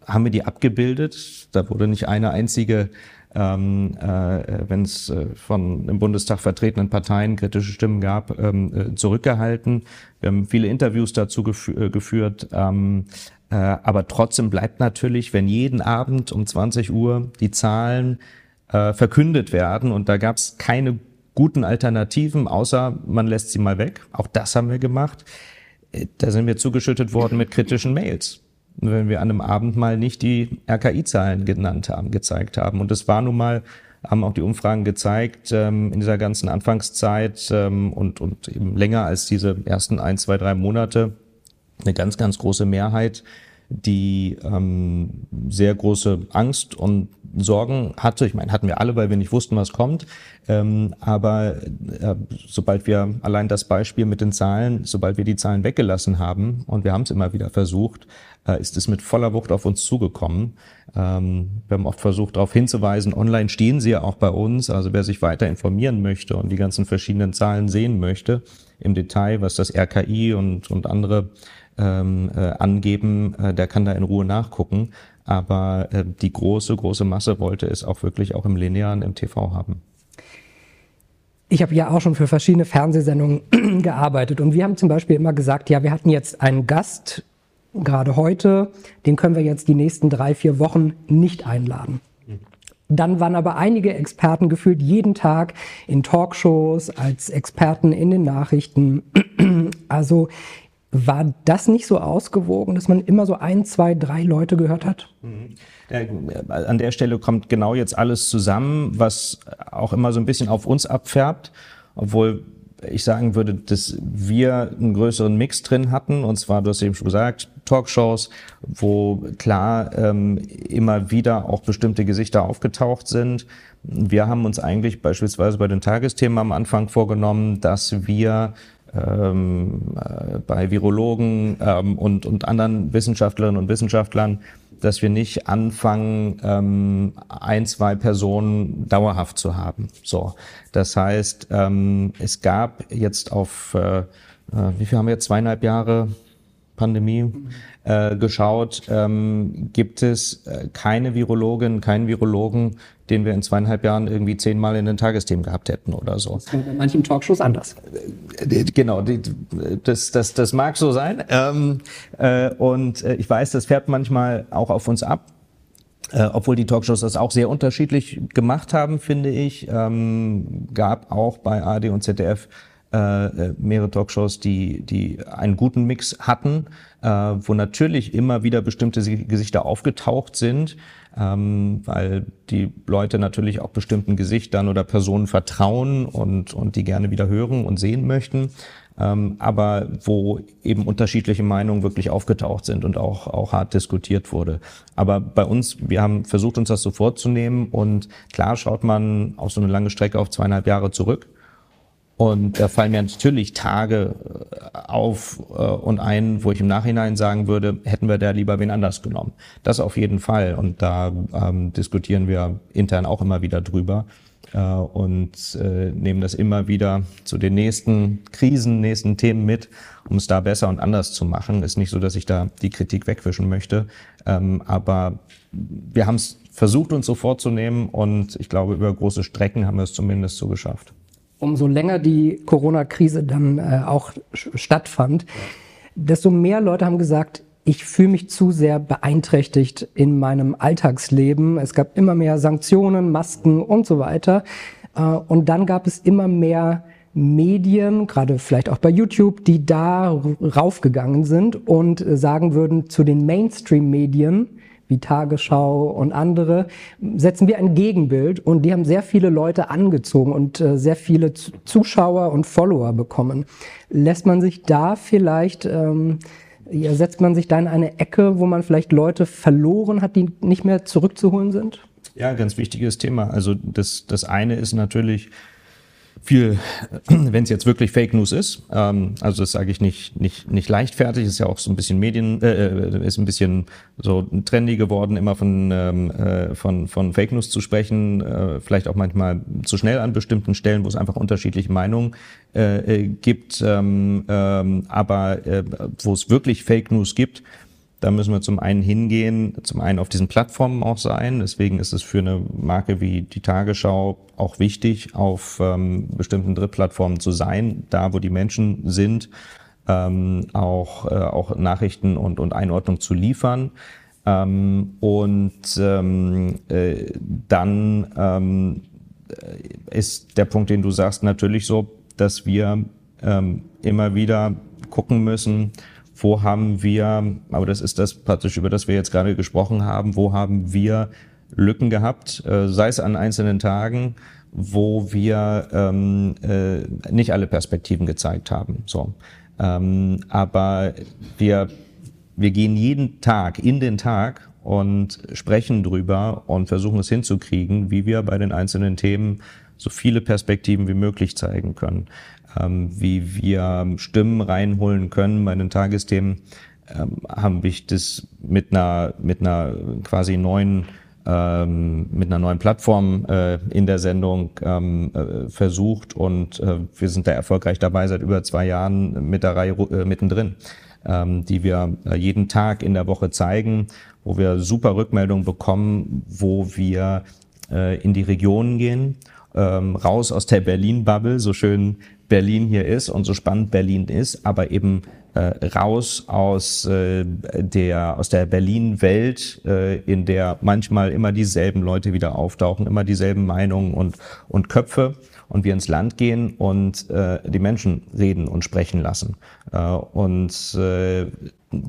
haben wir die abgebildet. Da wurde nicht eine einzige, ähm, äh, wenn es äh, von im Bundestag vertretenen Parteien kritische Stimmen gab, ähm, äh, zurückgehalten. Wir haben viele Interviews dazu gefü äh, geführt. Ähm, äh, aber trotzdem bleibt natürlich, wenn jeden Abend um 20 Uhr die Zahlen äh, verkündet werden und da gab es keine guten Alternativen, außer man lässt sie mal weg. Auch das haben wir gemacht da sind wir zugeschüttet worden mit kritischen Mails. Wenn wir an einem Abend mal nicht die RKI-Zahlen genannt haben, gezeigt haben. Und es war nun mal, haben auch die Umfragen gezeigt, ähm, in dieser ganzen Anfangszeit ähm, und, und eben länger als diese ersten ein, zwei, drei Monate eine ganz, ganz große Mehrheit, die ähm, sehr große Angst und Sorgen hatte. Ich meine, hatten wir alle, weil wir nicht wussten, was kommt. Ähm, aber äh, sobald wir allein das Beispiel mit den Zahlen, sobald wir die Zahlen weggelassen haben und wir haben es immer wieder versucht, äh, ist es mit voller Wucht auf uns zugekommen. Ähm, wir haben oft versucht, darauf hinzuweisen, online stehen sie ja auch bei uns. Also wer sich weiter informieren möchte und die ganzen verschiedenen Zahlen sehen möchte, im Detail, was das RKI und, und andere ähm, äh, angeben, äh, der kann da in Ruhe nachgucken. Aber äh, die große, große Masse wollte es auch wirklich auch im Linearen, im TV haben. Ich habe ja auch schon für verschiedene Fernsehsendungen gearbeitet und wir haben zum Beispiel immer gesagt, ja, wir hatten jetzt einen Gast, gerade heute, den können wir jetzt die nächsten drei, vier Wochen nicht einladen. Dann waren aber einige Experten gefühlt jeden Tag in Talkshows als Experten in den Nachrichten. Also war das nicht so ausgewogen, dass man immer so ein, zwei, drei Leute gehört hat? Mhm. An der Stelle kommt genau jetzt alles zusammen, was auch immer so ein bisschen auf uns abfärbt, obwohl ich sagen würde, dass wir einen größeren Mix drin hatten. Und zwar, du hast eben schon gesagt, Talkshows, wo klar ähm, immer wieder auch bestimmte Gesichter aufgetaucht sind. Wir haben uns eigentlich beispielsweise bei den Tagesthemen am Anfang vorgenommen, dass wir ähm, äh, bei Virologen ähm, und, und anderen Wissenschaftlerinnen und Wissenschaftlern, dass wir nicht anfangen, ähm, ein, zwei Personen dauerhaft zu haben. So, das heißt, ähm, es gab jetzt auf, äh, äh wie viel haben wir jetzt, zweieinhalb Jahre Pandemie äh, geschaut, ähm, gibt es äh, keine Virologin, keinen Virologen, den wir in zweieinhalb Jahren irgendwie zehnmal in den Tagesthemen gehabt hätten oder so. Das ist bei manchen Talkshows anders. Genau, die, das, das, das mag so sein. Ähm, äh, und äh, ich weiß, das fährt manchmal auch auf uns ab. Äh, obwohl die Talkshows das auch sehr unterschiedlich gemacht haben, finde ich, ähm, gab auch bei AD und ZDF äh, äh, mehrere Talkshows, die, die einen guten Mix hatten, äh, wo natürlich immer wieder bestimmte Gesichter aufgetaucht sind, ähm, weil die Leute natürlich auch bestimmten Gesichtern oder Personen vertrauen und, und die gerne wieder hören und sehen möchten. Ähm, aber wo eben unterschiedliche Meinungen wirklich aufgetaucht sind und auch, auch hart diskutiert wurde. Aber bei uns, wir haben versucht, uns das so vorzunehmen und klar schaut man auf so eine lange Strecke auf zweieinhalb Jahre zurück Und da fallen mir natürlich Tage äh, auf äh, und ein, wo ich im Nachhinein sagen würde, hätten wir da lieber wen anders genommen. Das auf jeden Fall. Und da ähm, diskutieren wir intern auch immer wieder drüber äh, und äh, nehmen das immer wieder zu den nächsten Krisen, nächsten Themen mit, um es da besser und anders zu machen. Ist nicht so, dass ich da die Kritik wegwischen möchte, ähm, aber wir haben es versucht, uns so vorzunehmen und ich glaube, über große Strecken haben wir es zumindest so geschafft umso länger die Corona-Krise dann äh, auch stattfand, desto mehr Leute haben gesagt, ich fühle mich zu sehr beeinträchtigt in meinem Alltagsleben. Es gab immer mehr Sanktionen, Masken und so weiter. Äh, und dann gab es immer mehr Medien, gerade vielleicht auch bei YouTube, die da raufgegangen sind und sagen würden zu den Mainstream-Medien, wie Tagesschau und andere, setzen wir ein Gegenbild und die haben sehr viele Leute angezogen und äh, sehr viele Zuschauer und Follower bekommen. Lässt man sich da vielleicht, ähm, ja, setzt man sich da in eine Ecke, wo man vielleicht Leute verloren hat, die nicht mehr zurückzuholen sind? Ja, ganz wichtiges Thema. Also das, das eine ist natürlich, viel, wenn es jetzt wirklich Fake News ist, ähm, also das sage ich nicht, nicht, nicht leichtfertig, ist ja auch so ein bisschen Medien, äh, äh, ist ein bisschen so trendy geworden, immer von, ähm, äh, von, von Fake News zu sprechen, äh, vielleicht auch manchmal zu schnell an bestimmten Stellen, wo es einfach unterschiedliche Meinungen äh, äh gibt, ähm, ähm, aber äh, wo es wirklich Fake News gibt, da müssen wir zum einen hingehen, zum einen auf diesen Plattformen auch sein. Deswegen ist es für eine Marke wie die Tagesschau auch wichtig, auf ähm, bestimmten Drittplattformen zu sein, da wo die Menschen sind, ähm, auch, äh, auch Nachrichten und, und Einordnung zu liefern. Ähm, und ähm, äh, dann ähm, ist der Punkt, den du sagst, natürlich so, dass wir ähm, immer wieder gucken müssen, wo haben wir, aber das ist das praktisch, über das wir jetzt gerade gesprochen haben, wo haben wir Lücken gehabt, äh, sei es an einzelnen Tagen, wo wir ähm, äh, nicht alle Perspektiven gezeigt haben. So. Ähm, aber wir, wir gehen jeden Tag in den Tag und sprechen drüber und versuchen es hinzukriegen, wie wir bei den einzelnen Themen so viele Perspektiven wie möglich zeigen können wie wir Stimmen reinholen können bei den Tagesthemen, ähm, haben wir das mit einer, mit einer quasi neuen ähm, mit einer neuen Plattform äh, in der Sendung ähm, äh, versucht und äh, wir sind da erfolgreich dabei seit über zwei Jahren mit der Reihe mittendrin, ähm, die wir jeden Tag in der Woche zeigen, wo wir super Rückmeldungen bekommen, wo wir in die Regionen gehen, ähm, raus aus der Berlin-Bubble, so schön Berlin hier ist und so spannend Berlin ist, aber eben äh, raus aus äh, der aus der Berlin-Welt, äh, in der manchmal immer dieselben Leute wieder auftauchen, immer dieselben Meinungen und und Köpfe und wir ins Land gehen und äh, die Menschen reden und sprechen lassen. Äh, und äh,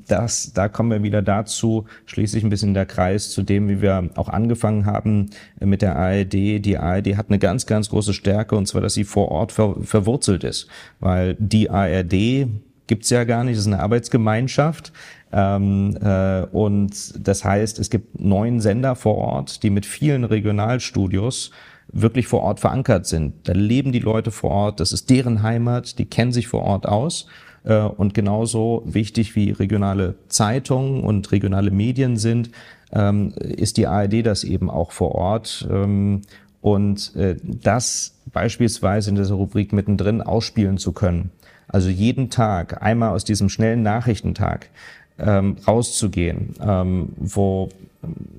das, da kommen wir wieder dazu, schließlich ein bisschen der Kreis zu dem, wie wir auch angefangen haben mit der ARD. Die ARD hat eine ganz, ganz große Stärke und zwar, dass sie vor Ort ver verwurzelt ist, weil die ARD gibt's ja gar nicht, das ist eine Arbeitsgemeinschaft. Ähm, äh, und das heißt, es gibt neun Sender vor Ort, die mit vielen Regionalstudios wirklich vor Ort verankert sind. Da leben die Leute vor Ort, das ist deren Heimat, die kennen sich vor Ort aus. Äh, und genauso wichtig wie regionale Zeitungen und regionale Medien sind, ähm, ist die ARD das eben auch vor Ort. Ähm, und äh, das beispielsweise in dieser Rubrik mittendrin ausspielen zu können. Also jeden Tag einmal aus diesem schnellen Nachrichtentag ähm, rauszugehen, ähm, wo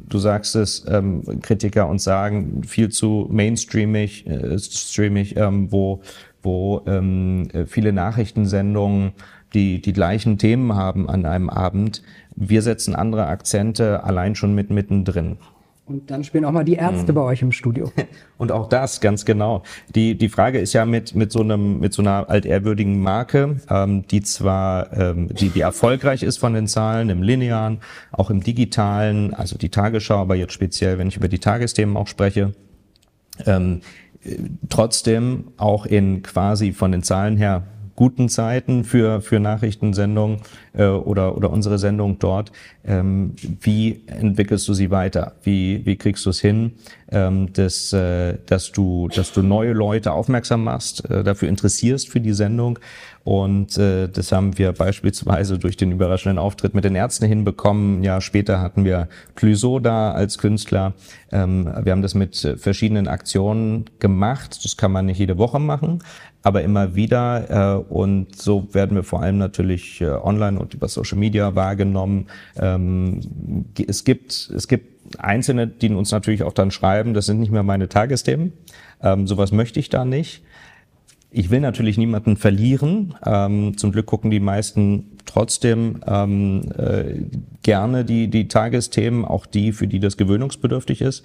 du sagst es, ähm, Kritiker uns sagen, viel zu mainstreamig, äh, streamig, ähm, wo wo ähm, äh, viele Nachrichtensendungen die die gleichen Themen haben an einem Abend. Wir setzen andere Akzente allein schon mit mittendrin. Und dann spielen auch mal die Ärzte mhm. bei euch im Studio. Und auch das, ganz genau. Die, die Frage ist ja mit, mit so einem, mit so einer altehrwürdigen Marke, ähm, die zwar, ähm, die, die erfolgreich ist von den Zahlen im linearen, auch im digitalen, also die Tagesschau, aber jetzt speziell, wenn ich über die Tagesthemen auch spreche, ähm, trotzdem auch in quasi von den Zahlen her guten Zeiten für, für Nachrichtensendungen äh, oder, oder unsere Sendung dort. Ähm, wie entwickelst du sie weiter? Wie, wie kriegst du es hin, ähm, dass, äh, dass, du, dass du neue Leute aufmerksam machst, äh, dafür interessierst für die Sendung. Und äh, das haben wir beispielsweise durch den überraschenden Auftritt mit den Ärzten hinbekommen. Ja, später hatten wir Clüso da als Künstler. Ähm, wir haben das mit verschiedenen Aktionen gemacht. Das kann man nicht jede Woche machen, aber immer wieder. Äh, und so werden wir vor allem natürlich äh, online und über Social Media wahrgenommen. Ähm, es gibt, es gibt Einzelne, die uns natürlich auch dann schreiben, das sind nicht mehr meine Tagesthemen. Ähm, sowas möchte ich da nicht. Ich will natürlich niemanden verlieren. Ähm, zum Glück gucken die meisten trotzdem ähm, äh, gerne die, die Tagesthemen, auch die, für die das gewöhnungsbedürftig ist.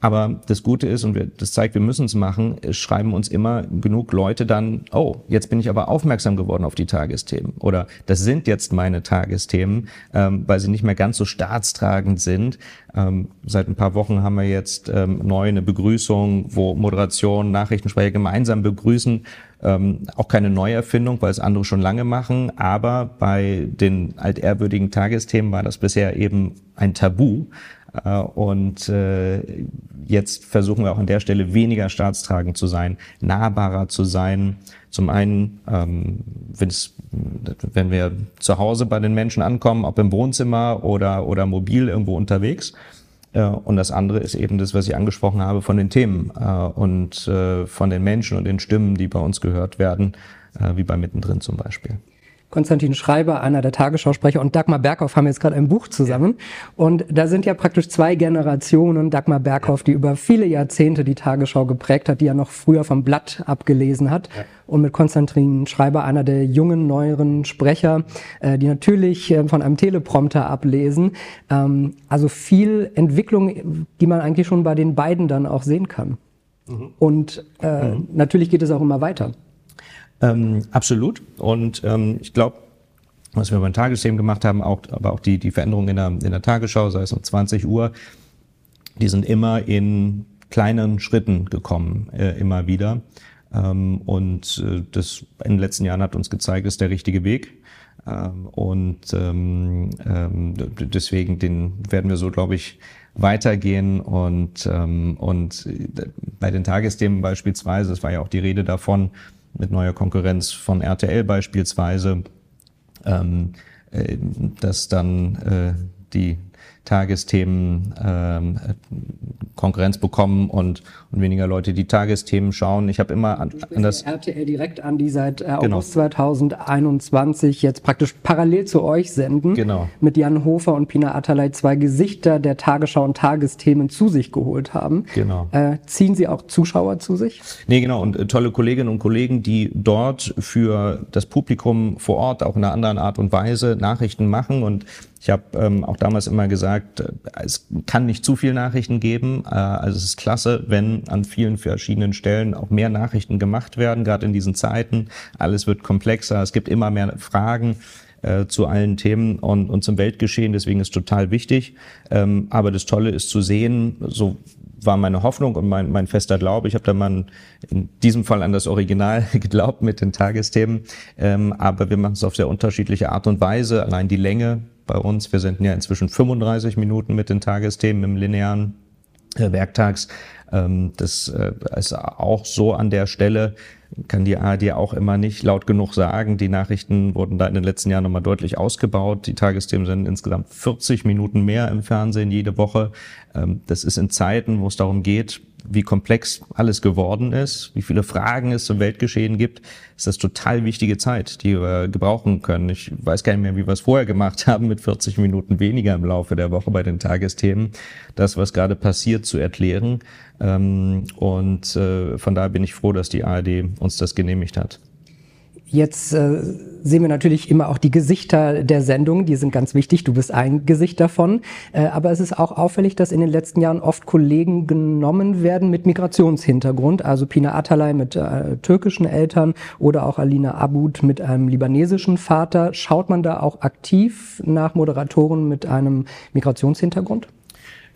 Aber das Gute ist, und wir, das zeigt, wir müssen es machen, schreiben uns immer genug Leute dann, oh, jetzt bin ich aber aufmerksam geworden auf die Tagesthemen. Oder das sind jetzt meine Tagesthemen, ähm, weil sie nicht mehr ganz so staatstragend sind. Ähm, seit ein paar Wochen haben wir jetzt ähm, neu eine Begrüßung, wo Moderation, Nachrichtensprecher gemeinsam begrüßen. Ähm, auch keine Neuerfindung, weil es andere schon lange machen. Aber bei den altehrwürdigen Tagesthemen war das bisher eben ein Tabu. Äh, und äh, jetzt versuchen wir auch an der Stelle weniger staatstragend zu sein, nahbarer zu sein. Zum einen, ähm, wenn wir zu Hause bei den Menschen ankommen, ob im Wohnzimmer oder, oder mobil irgendwo unterwegs. Äh, und das andere ist eben das, was ich angesprochen habe von den Themen und von den Menschen und den Stimmen, die bei uns gehört werden, wie bei Mittendrin zum Beispiel. Konstantin Schreiber, einer der Tagesschausprecher, und Dagmar Berghoff haben jetzt gerade ein Buch zusammen. Und da sind ja praktisch zwei Generationen. Dagmar Berghoff, die über viele Jahrzehnte die Tagesschau geprägt hat, die ja noch früher vom Blatt abgelesen hat. Und mit Konstantin Schreiber, einer der jungen, neueren Sprecher, äh, die natürlich äh, von einem Teleprompter ablesen. Ähm, also viel Entwicklung, die man eigentlich schon bei den beiden dann auch sehen kann. Mhm. Und äh, mhm. natürlich geht es auch immer weiter. Ähm, absolut. Und ähm, ich glaube, was wir beim Tagesthemen gemacht haben, auch, aber auch die, die Veränderungen in der, in der Tagesschau, sei es um 20 Uhr, die sind immer in kleinen Schritten gekommen, äh, immer wieder. Ähm, und äh, das in den letzten Jahren hat uns gezeigt, ist der richtige Weg. Ähm, und ähm, ähm, deswegen den werden wir so, glaube ich, weitergehen und ähm, und äh, bei den Tagesthemen beispielsweise, es war ja auch die Rede davon, mit neuer Konkurrenz von RTL beispielsweise, ähm, äh, dass dann äh, die Tagesthemen ähm, Konkurrenz bekommen und, und weniger Leute, die Tagesthemen schauen. Ich habe immer an, an das RTL direkt an, die seit äh, genau. August 2021 jetzt praktisch parallel zu euch senden. Genau. Mit Jan Hofer und Pina Atalay zwei Gesichter der Tagesschau und Tagesthemen zu sich geholt haben. Genau. Äh, ziehen Sie auch Zuschauer zu sich? Nee, genau. Und äh, tolle Kolleginnen und Kollegen, die dort für das Publikum vor Ort auch in einer anderen Art und Weise Nachrichten machen und ich habe ähm, auch damals immer gesagt, äh, es kann nicht zu viel Nachrichten geben. Äh, also es ist klasse, wenn an vielen verschiedenen Stellen auch mehr Nachrichten gemacht werden, gerade in diesen Zeiten. Alles wird komplexer, es gibt immer mehr Fragen äh, zu allen Themen und, und zum Weltgeschehen. Deswegen ist total wichtig. Ähm, aber das Tolle ist zu sehen, so war meine Hoffnung und mein, mein fester Glaube. Ich habe da mal in diesem Fall an das Original geglaubt mit den Tagesthemen. Ähm, aber wir machen es auf sehr unterschiedliche Art und Weise. Allein die Länge bei uns. Wir senden ja inzwischen 35 Minuten mit den Tagesthemen im linearen äh, Werktags. Ähm, das äh, ist auch so an der Stelle, kann die ARD auch immer nicht laut genug sagen. Die Nachrichten wurden da in den letzten Jahren nochmal deutlich ausgebaut. Die Tagesthemen sind insgesamt 40 Minuten mehr im Fernsehen jede Woche. Ähm, das ist in Zeiten, wo es darum geht, wie komplex alles geworden ist, wie viele Fragen es zum Weltgeschehen gibt, ist das total wichtige Zeit, die wir gebrauchen können. Ich weiß gar nicht mehr, wie wir es vorher gemacht haben, mit 40 Minuten weniger im Laufe der Woche bei den Tagesthemen, das, was gerade passiert, zu erklären. Ähm, und äh, von daher bin ich froh, dass die ARD uns das genehmigt hat. Jetzt äh, sehen wir natürlich immer auch die Gesichter der Sendung, die sind ganz wichtig. Du bist ein Gesicht davon. Äh, aber es ist auch auffällig, dass in den letzten Jahren oft Kollegen genommen werden mit Migrationshintergrund. Also Pina Atalay mit äh, türkischen Eltern oder auch Alina Abud mit einem libanesischen Vater. Schaut man da auch aktiv nach Moderatoren mit einem Migrationshintergrund?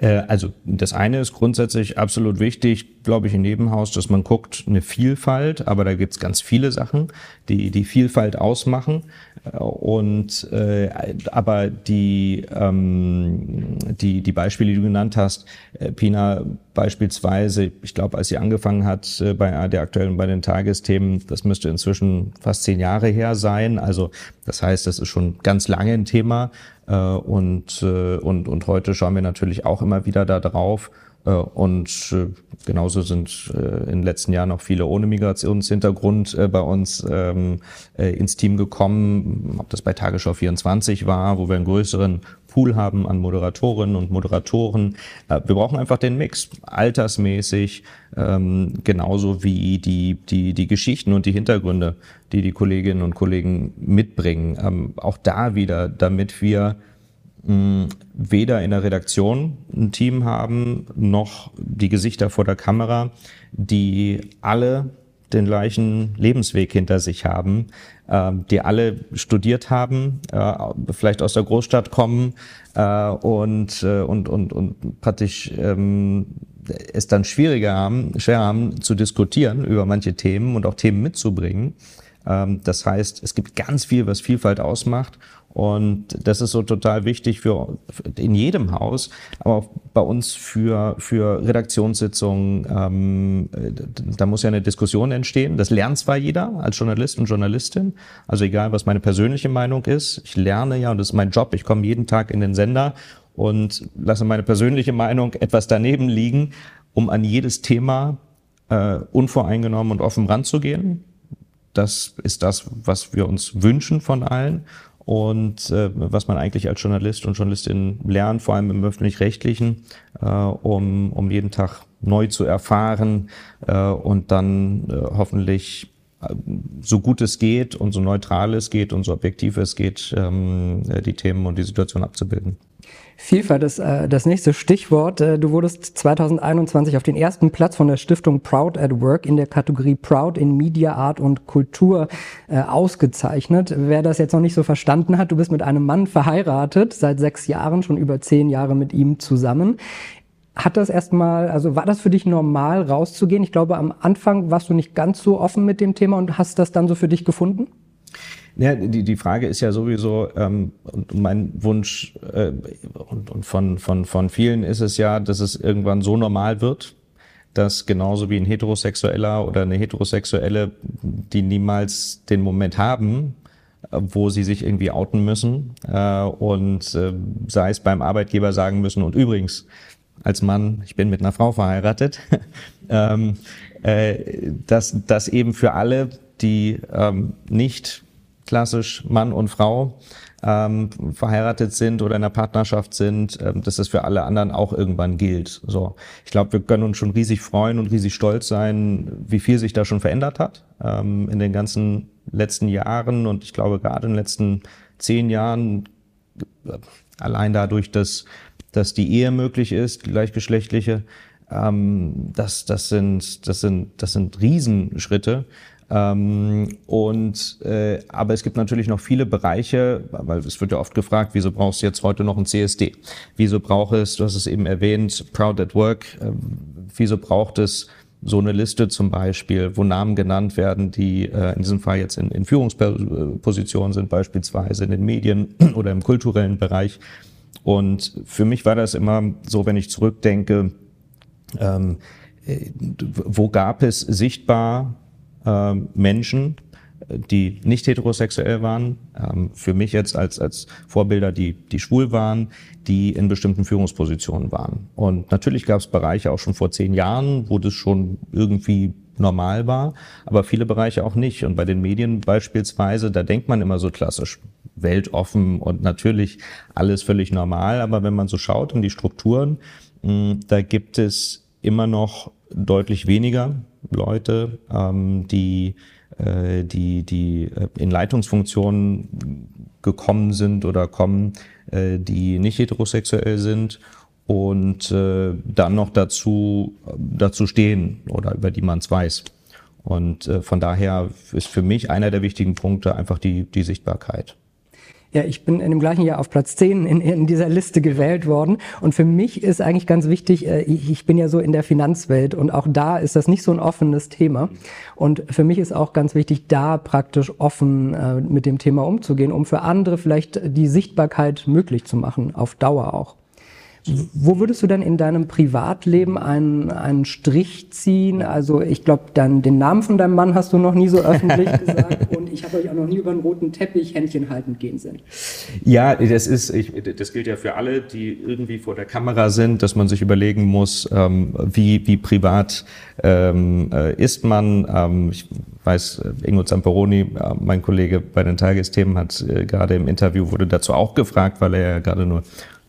Äh, also das eine ist grundsätzlich absolut wichtig, glaube ich, in jedem Haus, dass man guckt, eine Vielfalt, aber da gibt's ganz viele Sachen, die die Vielfalt ausmachen. Äh, und äh, aber die, ähm, die, die Beispiele, die du genannt hast, äh, Pina beispielsweise, ich glaube, als sie angefangen hat bei der aktuellen bei den Tagesthemen, das müsste inzwischen fast zehn Jahre her sein. Also das heißt, das ist schon ganz lange ein Thema. Äh, und, äh, und, und heute schauen wir natürlich auch immer wieder da drauf. Äh, und genauso sind in den letzten Jahren auch viele ohne Migrationshintergrund bei uns ähm, ins Team gekommen, ob das bei Tagesschau 24 war, wo wir einen größeren Pool haben an Moderatorinnen und Moderatoren. Wir brauchen einfach den Mix, altersmäßig, ähm, genauso wie die, die, die Geschichten und die Hintergründe, die die Kolleginnen und Kollegen mitbringen. Ähm, auch da wieder, damit wir mh, weder in der Redaktion ein Team haben, noch die Gesichter vor der Kamera, die alle den gleichen Lebensweg hinter sich haben, äh, die alle studiert haben, äh, vielleicht aus der Großstadt kommen äh, und, äh, und, und, und praktisch ähm, es dann schwieriger haben, schwer haben zu diskutieren über manche Themen und auch Themen mitzubringen. Ähm, das heißt, es gibt ganz viel, was Vielfalt ausmacht. Und das ist so total wichtig für, in jedem Haus, aber auch bei uns für, für Redaktionssitzungen. Ähm, da muss ja eine Diskussion entstehen. Das lernt zwar jeder als Journalist und Journalistin. Also egal, was meine persönliche Meinung ist. Ich lerne ja, und das ist mein Job. Ich komme jeden Tag in den Sender und lasse meine persönliche Meinung etwas daneben liegen, um an jedes Thema äh, unvoreingenommen und offen ranzugehen. Das ist das, was wir uns wünschen von allen und äh, was man eigentlich als Journalist und Journalistin lernt, vor allem im öffentlich-rechtlichen, äh, um, um jeden Tag neu zu erfahren äh, und dann äh, hoffentlich äh, so gut es geht und so neutral es geht und so objektiv es geht, ähm, die Themen und die Situation abzubilden. Vielfalt ist äh, das nächste Stichwort. Äh, du wurdest 2021 auf den ersten Platz von der Stiftung Proud at Work in der Kategorie Proud in Media, Art und Kultur äh, ausgezeichnet. Wer das jetzt noch nicht so verstanden hat, du bist mit einem Mann verheiratet, seit sechs Jahren, schon über zehn Jahre mit ihm zusammen. Hat das erstmal, also war das für dich normal rauszugehen? Ich glaube, am Anfang warst du nicht ganz so offen mit dem Thema und hast das dann so für dich gefunden? Ja, die, die Frage ist ja sowieso, ähm, und mein Wunsch äh, und, und von, von, von vielen ist es ja, dass es irgendwann so normal wird, dass genauso wie ein Heterosexueller oder eine Heterosexuelle, die niemals den Moment haben, wo sie sich irgendwie outen müssen äh, und äh, sei es beim Arbeitgeber sagen müssen und übrigens als Mann, ich bin mit einer Frau verheiratet, ähm, äh, dass, dass eben für alle, die ähm, nicht klassisch Mann und Frau ähm, verheiratet sind oder in einer Partnerschaft sind, ähm, dass das für alle anderen auch irgendwann gilt. So, ich glaube, wir können uns schon riesig freuen und riesig stolz sein, wie viel sich da schon verändert hat ähm, in den ganzen letzten Jahren und ich glaube gerade in den letzten zehn Jahren äh, allein dadurch, dass dass die Ehe möglich ist, gleichgeschlechtliche, ähm, das das sind das sind das sind Riesenschritte ähm, und äh, aber es gibt natürlich noch viele Bereiche, weil es wird ja oft gefragt, wieso brauchst du jetzt heute noch ein CSD? Wieso braucht es, du hast es eben erwähnt, Proud at Work, äh, wieso braucht es so eine Liste zum Beispiel, wo Namen genannt werden, die äh, in diesem Fall jetzt in, in Führungspositionen sind, beispielsweise in den Medien oder im kulturellen Bereich. Und für mich war das immer so, wenn ich zurückdenke, ähm, äh, wo gab es sichtbar Menschen, die nicht heterosexuell waren, ähm, für mich jetzt als, als Vorbilder, die, die schwul waren, die in bestimmten Führungspositionen waren. Und natürlich gab es Bereiche auch schon vor zehn Jahren, wo das schon irgendwie normal war, aber viele Bereiche auch nicht. Und bei den Medien beispielsweise, da denkt man immer so klassisch, weltoffen und natürlich alles völlig normal. Aber wenn man so schaut in die Strukturen, da gibt es immer noch deutlich weniger Leute, ähm, die, äh, die, die äh, in Leitungsfunktionen gekommen sind oder kommen, äh, die nicht heterosexuell sind und äh, dann noch dazu, dazu stehen oder über die man es weiß. Und äh, von daher ist für mich einer der wichtigen Punkte einfach die, die Sichtbarkeit. Ja, ich bin in dem gleichen Jahr auf Platz 10 in, in dieser Liste gewählt worden. Und für mich ist eigentlich ganz wichtig, äh, ich, bin ja so in der Finanzwelt und auch da ist das nicht so ein offenes Thema. Und für mich ist auch ganz wichtig, da praktisch offen äh, mit dem Thema umzugehen, um für andere vielleicht die Sichtbarkeit möglich zu machen, auf Dauer auch. Wo würdest du denn in deinem Privatleben einen, einen Strich ziehen? Also ich glaube, den Namen von deinem Mann hast du noch nie so öffentlich gesagt und ich habe euch auch noch nie über einen roten Teppich Händchen haltend gehen sehen. Ja, das ist, ich, das gilt ja für alle, die irgendwie vor der Kamera sind, dass man sich überlegen muss, ähm, wie, wie privat ähm, äh, ist man. Ähm, ich weiß, äh, Ingo Zamperoni, äh, mein Kollege bei den Tagesthemen, hat äh, gerade im Interview wurde dazu auch gefragt, weil er ja gerade nur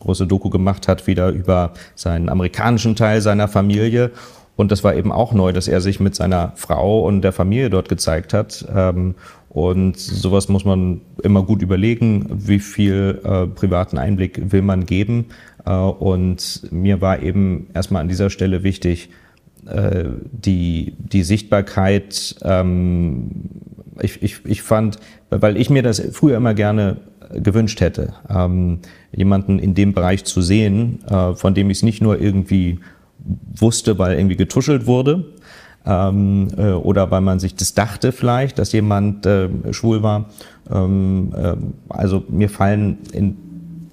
große Doku gemacht hat, wieder über seinen amerikanischen Teil seiner Familie. Und das war eben auch neu, dass er sich mit seiner Frau und der Familie dort gezeigt hat. Ähm, und sowas muss man immer gut überlegen, wie viel äh, privaten Einblick will man geben. Äh, und mir war eben erstmal an dieser Stelle wichtig, die, die Sichtbarkeit. Ähm, ich, ich, ich fand, weil ich mir das früher immer gerne gewünscht hätte, ähm, jemanden in dem Bereich zu sehen, äh, von dem ich es nicht nur irgendwie wusste, weil irgendwie getuschelt wurde ähm, äh, oder weil man sich das dachte vielleicht, dass jemand äh, schwul war. Ähm, äh, also mir fallen in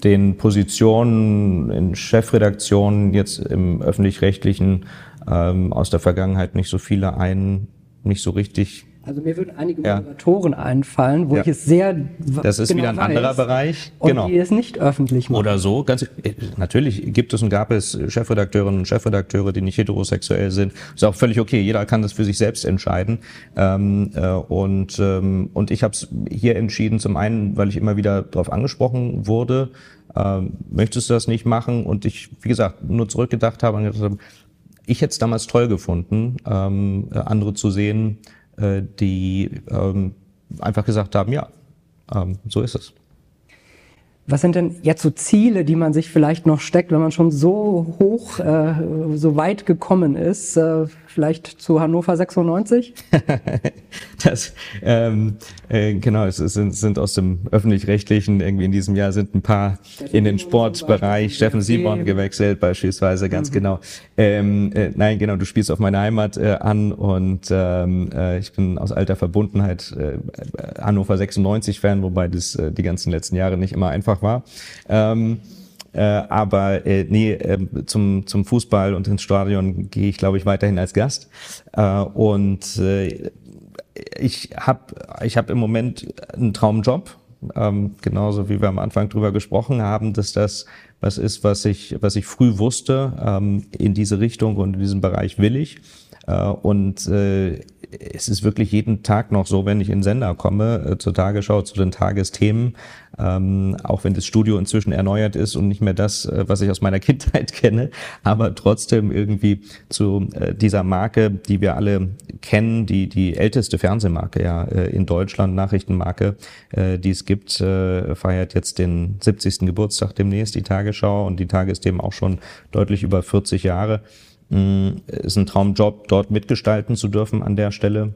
den Positionen in Chefredaktionen jetzt im öffentlich-rechtlichen ähm, aus der Vergangenheit nicht so viele ein, nicht so richtig also mir würden einige Moderatoren ja. einfallen, wo ja. ich es sehr Das ist genau wieder ein weiß, anderer Bereich, genau. Und die es nicht öffentlich machen. Oder so, ganz äh, natürlich gibt es und gab es Chefredakteurinnen und Chefredakteure, die nicht heterosexuell sind. Ist auch völlig okay. Jeder kann das für sich selbst entscheiden. Ähm, äh, und ähm, und ich habe es hier entschieden, zum einen, weil ich immer wieder darauf angesprochen wurde, ähm, möchtest du das nicht machen? Und ich, wie gesagt, nur zurückgedacht habe und gesagt habe, ich hätte es damals toll gefunden, ähm, äh, andere zu sehen, äh, die ähm, einfach gesagt haben, ja, ähm, so ist es. Was sind denn jetzt so Ziele, die man sich vielleicht noch steckt, wenn man schon so hoch, äh, so weit gekommen ist? Äh, vielleicht zu Hannover 96? das, ähm, äh, genau, es sind, sind aus dem öffentlich-rechtlichen, irgendwie in diesem Jahr sind ein paar Steffen in den Sportbereich, Steffen Simon gewechselt beispielsweise, ganz mhm. genau. Ähm, äh, nein, genau, du spielst auf meine Heimat äh, an und ähm, äh, ich bin aus alter Verbundenheit äh, Hannover 96-Fan, wobei das äh, die ganzen letzten Jahre nicht immer einfach war. Ähm, äh, aber äh, nee, äh, zum, zum Fußball und ins Stadion gehe ich, glaube ich, weiterhin als Gast. Äh, und äh, ich habe ich hab im Moment einen Traumjob. Ähm, genauso wie wir am Anfang drüber gesprochen haben, dass das was ist, was ich, was ich früh wusste, ähm, in diese Richtung und in diesem Bereich will ich. Äh, und äh, es ist wirklich jeden Tag noch so, wenn ich in Sender komme, äh, zur Tagesschau, zu den Tagesthemen, ähm, auch wenn das Studio inzwischen erneuert ist und nicht mehr das, äh, was ich aus meiner Kindheit kenne, aber trotzdem irgendwie zu äh, dieser Marke, die wir alle kennen, die die älteste Fernsehmarke ja äh, in Deutschland, Nachrichtenmarke, äh, die es gibt, äh, feiert jetzt den 70. Geburtstag demnächst, die Tagesschau und die Tagesthemen auch schon deutlich über 40 Jahre. Mm, ist ein Traumjob, dort mitgestalten zu dürfen an der Stelle.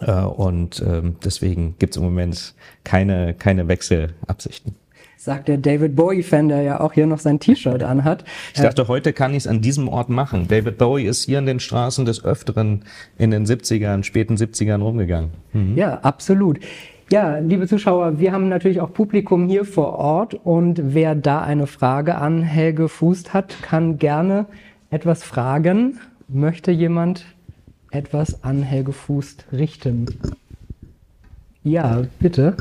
Äh, und ähm, deswegen gibt es im Moment keine, keine Wechselabsichten sagt der David Bowie-Fan, der ja auch hier noch sein T-Shirt anhat. Ich dachte, heute kann ich es an diesem Ort machen. David Bowie ist hier in den Straßen des Öfteren in den 70ern, späten 70ern rumgegangen. Mhm. Ja, absolut. Ja, liebe Zuschauer, wir haben natürlich auch Publikum hier vor Ort und wer da eine Frage an Helge Fußt hat, kann gerne etwas fragen? Möchte jemand etwas an Helge Fußt richten? Ja, bitte.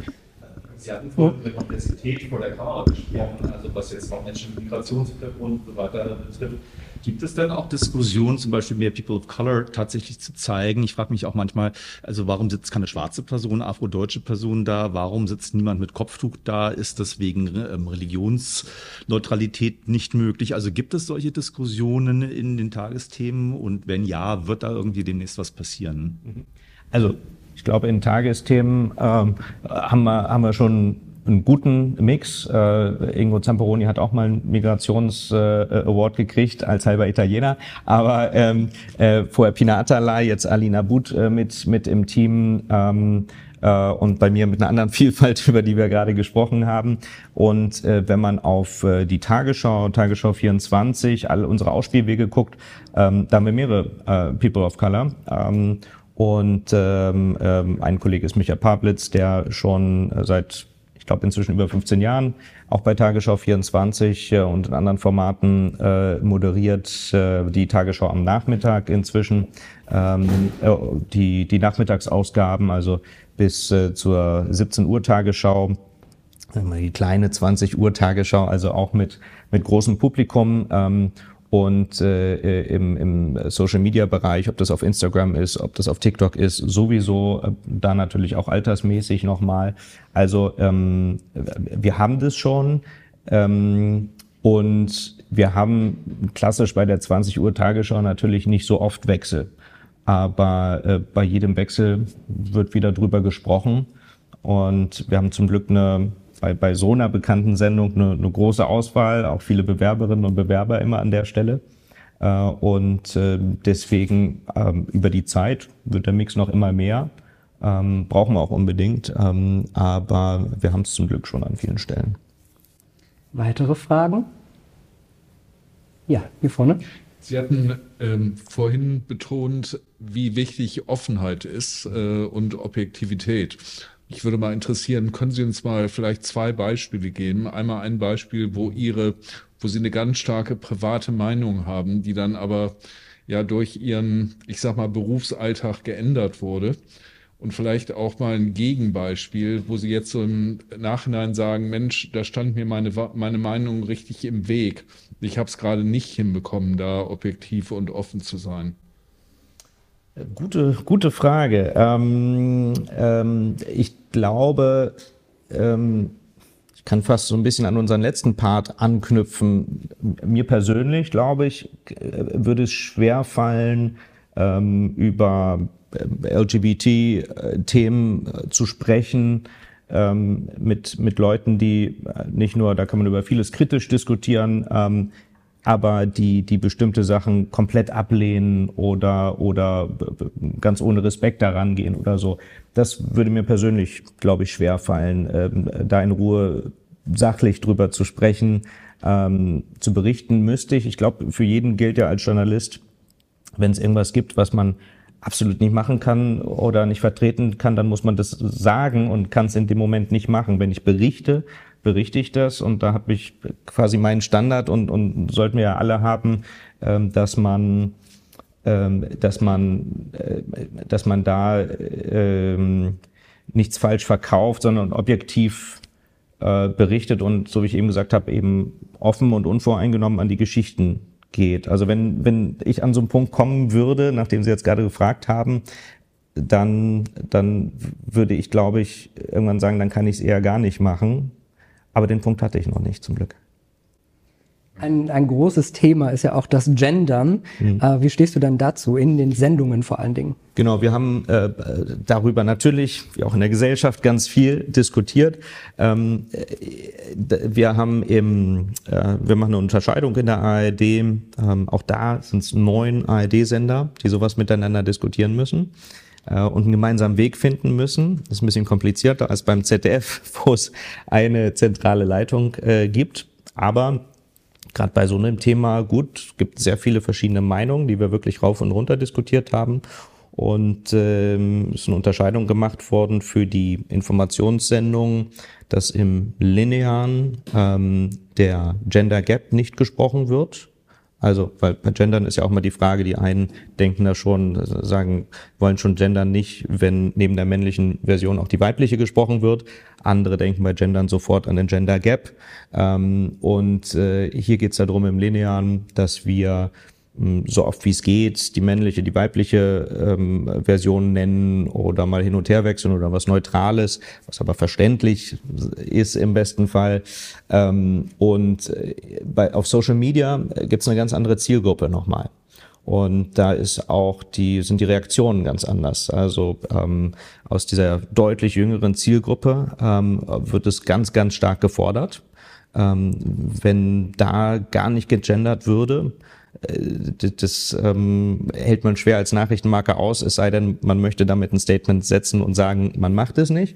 Sie hatten vorhin über Komplexität vor der Kamera gesprochen, also was jetzt noch Menschen mit Migrationshintergrund und so weiter betrifft. Gibt es denn auch Diskussionen, zum Beispiel mehr People of Color tatsächlich zu zeigen? Ich frage mich auch manchmal, also warum sitzt keine schwarze Person, afrodeutsche Person da? Warum sitzt niemand mit Kopftuch da? Ist das wegen ähm, Religionsneutralität nicht möglich? Also gibt es solche Diskussionen in den Tagesthemen? Und wenn ja, wird da irgendwie demnächst was passieren? Also ich glaube, in Tagesthemen ähm, haben, wir, haben wir schon einen guten Mix. Äh, Ingo Zamperoni hat auch mal einen Migrations-Award äh, gekriegt als halber Italiener. Aber ähm, äh, vorher Pina Atala, jetzt Alina But äh, mit, mit im Team. Ähm, äh, und bei mir mit einer anderen Vielfalt, über die wir gerade gesprochen haben. Und äh, wenn man auf äh, die Tagesschau, Tagesschau 24, alle unsere Ausspielwege guckt, ähm, da haben wir mehrere äh, People of Color. Ähm, und ähm, ähm, ein Kollege ist Michael Pablitz, der schon seit, ich glaube, inzwischen über 15 Jahren auch bei Tagesschau 24 äh, und in anderen Formaten äh, moderiert äh, die Tagesschau am Nachmittag inzwischen. Ähm, äh, die, die Nachmittagsausgaben, also bis äh, zur 17 Uhr Tagesschau, die kleine 20 Uhr Tagesschau, also auch mit, mit großem Publikum. Ähm, und äh, im, im Social-Media-Bereich, ob das auf Instagram ist, ob das auf TikTok ist, sowieso äh, da natürlich auch altersmäßig nochmal. Also ähm, wir haben das schon ähm, und wir haben klassisch bei der 20 Uhr Tagesschau natürlich nicht so oft Wechsel, aber äh, bei jedem Wechsel wird wieder drüber gesprochen und wir haben zum Glück eine bei, bei so einer bekannten Sendung eine, eine große Auswahl, auch viele Bewerberinnen und Bewerber immer an der Stelle. Äh, und äh, deswegen ähm, über die Zeit wird der Mix noch immer mehr. Ähm, brauchen wir auch unbedingt, ähm, aber wir haben es zum Glück schon an vielen Stellen. Weitere Fragen? Ja, hier vorne. Sie hatten ähm, vorhin betont, wie wichtig Offenheit ist äh, und Objektivität. Ich würde mal interessieren, können Sie uns mal vielleicht zwei Beispiele geben? Einmal ein Beispiel, wo Ihre, wo Sie eine ganz starke private Meinung haben, die dann aber ja durch Ihren, ich sag mal, Berufsalltag geändert wurde. Und vielleicht auch mal ein Gegenbeispiel, wo Sie jetzt so im Nachhinein sagen, Mensch, da stand mir meine, meine Meinung richtig im Weg. Ich habe es gerade nicht hinbekommen, da objektiv und offen zu sein. Gute, gute Frage. Ähm, ähm, ich glaube, ähm, ich kann fast so ein bisschen an unseren letzten Part anknüpfen. Mir persönlich, glaube ich, würde es schwer fallen, ähm, über äh, LGBT-Themen äh, zu sprechen, ähm, mit, mit Leuten, die äh, nicht nur, da kann man über vieles kritisch diskutieren, ähm, aber die, die bestimmte Sachen komplett ablehnen oder, oder ganz ohne Respekt daran gehen oder so. Das würde mir persönlich, glaube ich, schwer fallen, ähm, da in Ruhe sachlich drüber zu sprechen, ähm, zu berichten müsste ich. Ich glaube, für jeden gilt ja als Journalist, wenn es irgendwas gibt, was man absolut nicht machen kann oder nicht vertreten kann, dann muss man das sagen und kann es in dem Moment nicht machen. Wenn ich berichte, berichte ich das und da habe ich quasi meinen Standard und, und sollten wir ja alle haben, ähm, dass man ähm, dass man äh, dass man da ähm, nichts falsch verkauft, sondern objektiv äh, berichtet und so wie ich eben gesagt habe, eben offen und unvoreingenommen an die Geschichten geht. Also wenn, wenn ich an so einen Punkt kommen würde, nachdem Sie jetzt gerade gefragt haben, dann, dann würde ich, glaube ich, irgendwann sagen, dann kann ich es eher gar nicht machen, aber den Punkt hatte ich noch nicht, zum Glück. Ein, ein großes Thema ist ja auch das Gendern. Mhm. Äh, wie stehst du dann dazu, in den Sendungen vor allen Dingen? Genau, wir haben äh, darüber natürlich, wie auch in der Gesellschaft, ganz viel diskutiert. Ähm, äh, wir haben im, äh, wir machen eine Unterscheidung in der ARD. Ähm, auch da sind es neun ARD-Sender, die sowas miteinander diskutieren müssen äh, und einen gemeinsamen Weg finden müssen. Das ist ein bisschen komplizierter als beim ZDF, wo es eine zentrale Leitung äh, gibt. Aber gerade bei so einem Thema, gut, gibt sehr viele verschiedene Meinungen, die wir wirklich rauf und runter diskutiert haben. Und ähm, ist eine Unterscheidung gemacht worden für die Informationssendungen, dass im linearen ähm, der Gender Gap nicht gesprochen wird. Also, weil bei Gendern ist ja auch mal die Frage, die einen denken da schon, sagen, wollen schon Gendern nicht, wenn neben der männlichen Version auch die weibliche gesprochen wird. Andere denken bei Gendern sofort an den Gender Gap. Ähm, und äh, hier geht es darum im Linearen, dass wir so oft wie es geht, die männliche, die weibliche ähm, Version nennen oder mal hin und her wechseln oder was Neutrales, was aber verständlich ist im besten Fall. Ähm, und äh, bei, auf Social Media gibt es eine ganz andere Zielgruppe nochmal. Und da ist auch die, sind die Reaktionen ganz anders. Also ähm, aus dieser deutlich jüngeren Zielgruppe ähm, wird es ganz, ganz stark gefordert. Ähm, wenn da gar nicht gegendert würde, äh, das ähm, hält man schwer als Nachrichtenmarke aus, es sei denn, man möchte damit ein Statement setzen und sagen, man macht es nicht.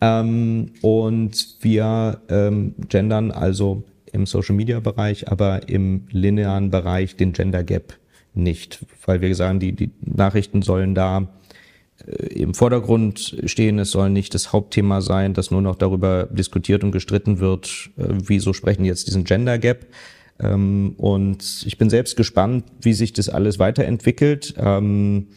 Ähm, und wir ähm, gendern also im Social Media Bereich, aber im linearen Bereich den Gender Gap nicht, weil wir sagen, die, die Nachrichten sollen da äh, im Vordergrund stehen. Es soll nicht das Hauptthema sein, dass nur noch darüber diskutiert und gestritten wird, äh, wieso sprechen jetzt diesen Gender Gap. Ähm, und ich bin selbst gespannt, wie sich das alles weiterentwickelt. Ähm,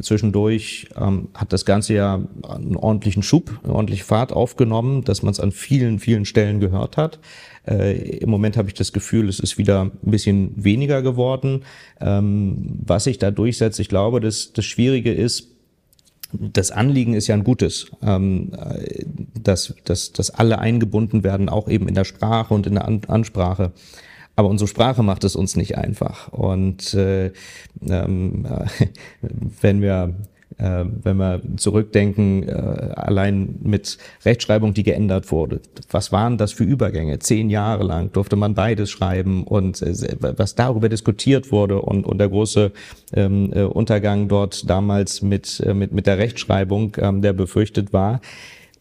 Zwischendurch ähm, hat das Ganze ja einen ordentlichen Schub, eine ordentliche Fahrt aufgenommen, dass man es an vielen, vielen Stellen gehört hat. Äh, Im Moment habe ich das Gefühl, es ist wieder ein bisschen weniger geworden. Ähm, was sich da durchsetzt, ich glaube, das, das Schwierige ist, das Anliegen ist ja ein gutes, ähm, äh, dass, dass, dass alle eingebunden werden, auch eben in der Sprache und in der An Ansprache. Aber unsere Sprache macht es uns nicht einfach. Und äh, ähm, wenn wir äh, wenn wir zurückdenken, äh, allein mit Rechtschreibung, die geändert wurde. Was waren das für Übergänge? Zehn Jahre lang durfte man beides schreiben und äh, was darüber diskutiert wurde und, und der große ähm, äh, Untergang dort damals mit, mit, mit der Rechtschreibung, ähm, der befürchtet war.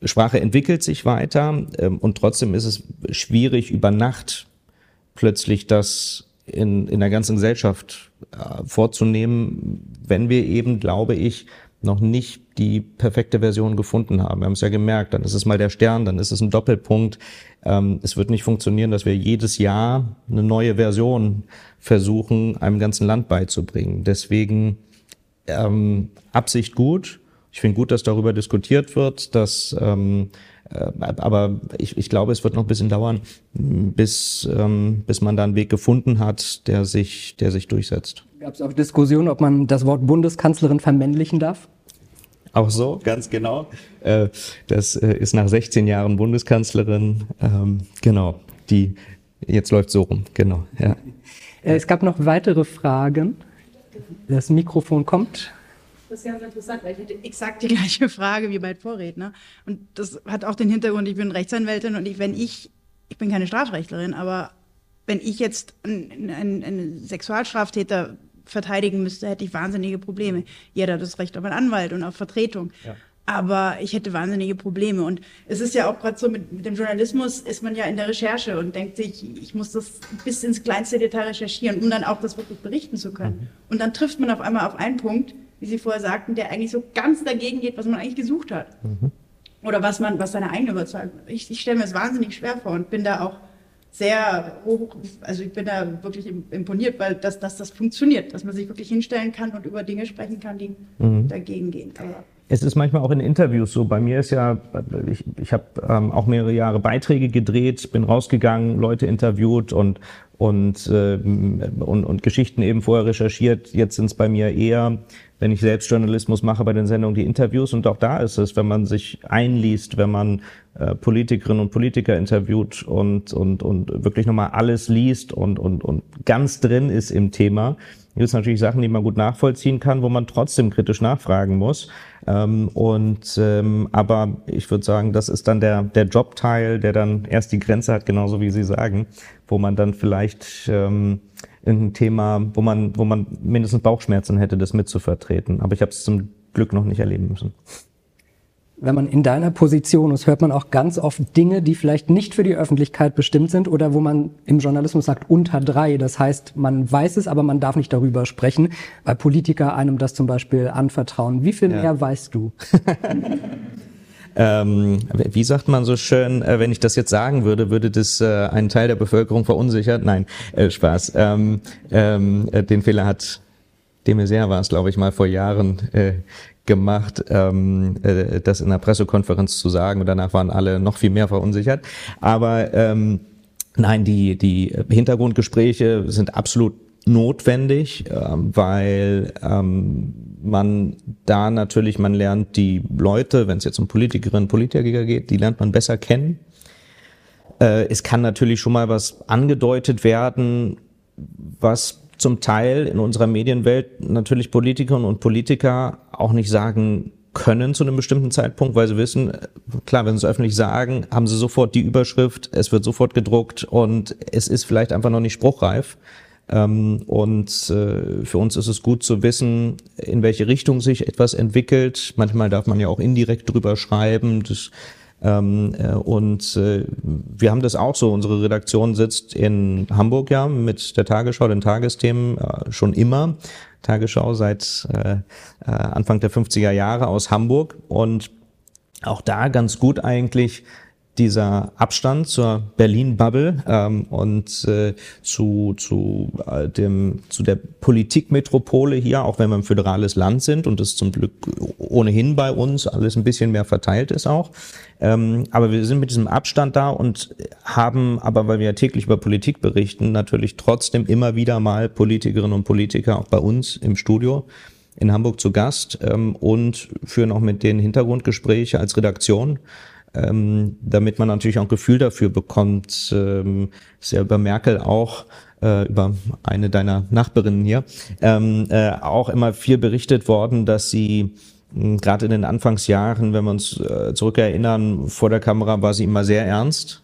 Sprache entwickelt sich weiter ähm, und trotzdem ist es schwierig, über Nacht plötzlich das in, in der ganzen Gesellschaft äh, vorzunehmen, wenn wir eben, glaube ich, noch nicht die perfekte Version gefunden haben. Wir haben es ja gemerkt, dann ist es mal der Stern, dann ist es ein Doppelpunkt. Ähm, es wird nicht funktionieren, dass wir jedes Jahr eine neue Version versuchen, einem ganzen Land beizubringen. Deswegen ähm, Absicht gut. Ich finde gut, dass darüber diskutiert wird, dass ähm, äh, aber ich, ich glaube, es wird noch ein bisschen dauern, bis, ähm, bis man da einen Weg gefunden hat, der sich, der sich durchsetzt. Gab es auch Diskussionen, ob man das Wort Bundeskanzlerin vermännlichen darf? Auch so, ganz genau. Äh, das äh, ist nach 16 Jahren Bundeskanzlerin. Ähm, genau, die jetzt läuft so rum. Genau, ja. Es gab noch weitere Fragen. Das Mikrofon kommt. Das ist ganz interessant, weil ich hätte exakt die gleiche Frage wie mein Vorredner. Und das hat auch den Hintergrund, ich bin Rechtsanwältin und ich, wenn ich, ich bin keine Strafrechtlerin, aber wenn ich jetzt einen, einen, einen Sexualstraftäter verteidigen müsste, hätte ich wahnsinnige Probleme. Jeder hat das Recht auf einen Anwalt und auf Vertretung. Ja. Aber ich hätte wahnsinnige Probleme. Und es ist ja auch gerade so, mit, mit, dem Journalismus ist man ja in der Recherche und denkt sich, ich muss das bis ins kleinste Detail recherchieren, um dann auch das wirklich berichten zu können. Mhm. Und dann trifft man auf einmal auf einen Punkt, wie Sie vorher sagten, der eigentlich so ganz dagegen geht, was man eigentlich gesucht hat. Mhm. Oder was man, was seine eigene Überzeugung. Ich, ich stelle mir das wahnsinnig schwer vor und bin da auch sehr hoch, also ich bin da wirklich imponiert, weil das, dass das funktioniert, dass man sich wirklich hinstellen kann und über Dinge sprechen kann, die mhm. dagegen gehen. Aber es ist manchmal auch in Interviews so. Bei mir ist ja, ich, ich habe ähm, auch mehrere Jahre Beiträge gedreht, bin rausgegangen, Leute interviewt und und, äh, und, und Geschichten eben vorher recherchiert. Jetzt sind es bei mir eher wenn ich selbst Journalismus mache bei den Sendungen, die Interviews. Und auch da ist es, wenn man sich einliest, wenn man äh, Politikerinnen und Politiker interviewt und, und, und wirklich nochmal alles liest und, und, und ganz drin ist im Thema, gibt es natürlich Sachen, die man gut nachvollziehen kann, wo man trotzdem kritisch nachfragen muss. Ähm, und ähm, aber ich würde sagen, das ist dann der der Jobteil, der dann erst die Grenze hat, genauso wie Sie sagen, wo man dann vielleicht ähm, ein Thema, wo man, wo man mindestens Bauchschmerzen hätte, das mitzuvertreten. Aber ich habe es zum Glück noch nicht erleben müssen. Wenn man in deiner Position ist, hört man auch ganz oft Dinge, die vielleicht nicht für die Öffentlichkeit bestimmt sind oder wo man im Journalismus sagt unter drei. Das heißt, man weiß es, aber man darf nicht darüber sprechen, weil Politiker einem das zum Beispiel anvertrauen. Wie viel ja. mehr weißt du? Ähm, wie sagt man so schön, äh, wenn ich das jetzt sagen würde, würde das äh, einen Teil der Bevölkerung verunsichert? Nein, äh, Spaß. Ähm, ähm, äh, den Fehler hat de Maizière war es, glaube ich, mal vor Jahren äh, gemacht, ähm, äh, das in einer Pressekonferenz zu sagen und danach waren alle noch viel mehr verunsichert. Aber ähm, nein, die, die Hintergrundgespräche sind absolut notwendig, äh, weil ähm, man da natürlich, man lernt die Leute, wenn es jetzt um Politikerinnen und Politiker geht, die lernt man besser kennen. Äh, es kann natürlich schon mal was angedeutet werden, was zum Teil in unserer Medienwelt natürlich Politikerinnen und Politiker auch nicht sagen können zu einem bestimmten Zeitpunkt, weil sie wissen, klar, wenn sie es öffentlich sagen, haben sie sofort die Überschrift, es wird sofort gedruckt und es ist vielleicht einfach noch nicht spruchreif. Ähm, und äh, für uns ist es gut zu wissen, in welche Richtung sich etwas entwickelt. Manchmal darf man ja auch indirekt drüber schreiben. Das, ähm, äh, und äh, wir haben das auch so. Unsere Redaktion sitzt in Hamburg ja mit der Tagesschau, den Tagesthemen äh, schon immer. Tagesschau seit äh, äh Anfang der 50er Jahre aus Hamburg und auch da ganz gut eigentlich dieser Abstand zur Berlin-Bubble ähm, und äh, zu, zu, äh, dem, zu der Politikmetropole hier, auch wenn wir ein föderales Land sind und es zum Glück ohnehin bei uns alles ein bisschen mehr verteilt ist auch. Ähm, aber wir sind mit diesem Abstand da und haben, aber weil wir ja täglich über Politik berichten, natürlich trotzdem immer wieder mal Politikerinnen und Politiker auch bei uns im Studio in Hamburg zu Gast ähm, und führen auch mit denen Hintergrundgespräche als Redaktion ähm, damit man natürlich auch ein Gefühl dafür bekommt. Ähm, über Merkel auch äh, über eine deiner Nachbarinnen hier ähm, äh, auch immer viel berichtet worden, dass sie hm, gerade in den Anfangsjahren, wenn wir uns äh, zurückerinnern, vor der Kamera war sie immer sehr ernst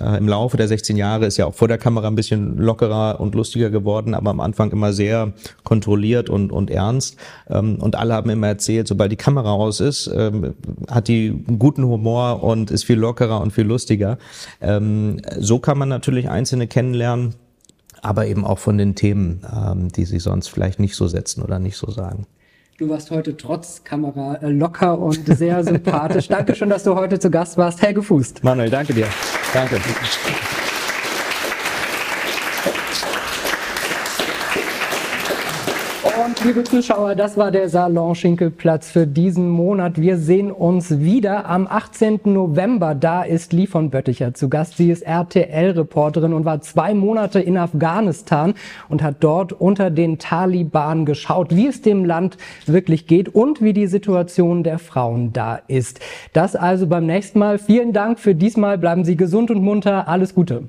äh, Im Laufe der 16 Jahre ist ja auch vor der Kamera ein bisschen lockerer und lustiger geworden, aber am Anfang immer sehr kontrolliert und, und ernst. Ähm, und alle haben immer erzählt, sobald die Kamera aus ist, ähm, hat die einen guten Humor und ist viel lockerer und viel lustiger. Ähm, so kann man natürlich Einzelne kennenlernen, aber eben auch von den Themen, ähm, die sie sonst vielleicht nicht so setzen oder nicht so sagen. Du warst heute trotz Kamera äh, locker und sehr sympathisch. danke schön, dass du heute zu Gast warst. Helge Fußt. Manuel, danke dir. Danke. Und liebe Zuschauer, das war der Salon Schinkelplatz für diesen Monat. Wir sehen uns wieder am 18. November. Da ist Lee von Bötticher zu Gast. Sie ist RTL-Reporterin und war zwei Monate in Afghanistan und hat dort unter den Taliban geschaut, wie es dem Land wirklich geht und wie die Situation der Frauen da ist. Das also beim nächsten Mal. Vielen Dank für diesmal. Bleiben Sie gesund und munter. Alles Gute.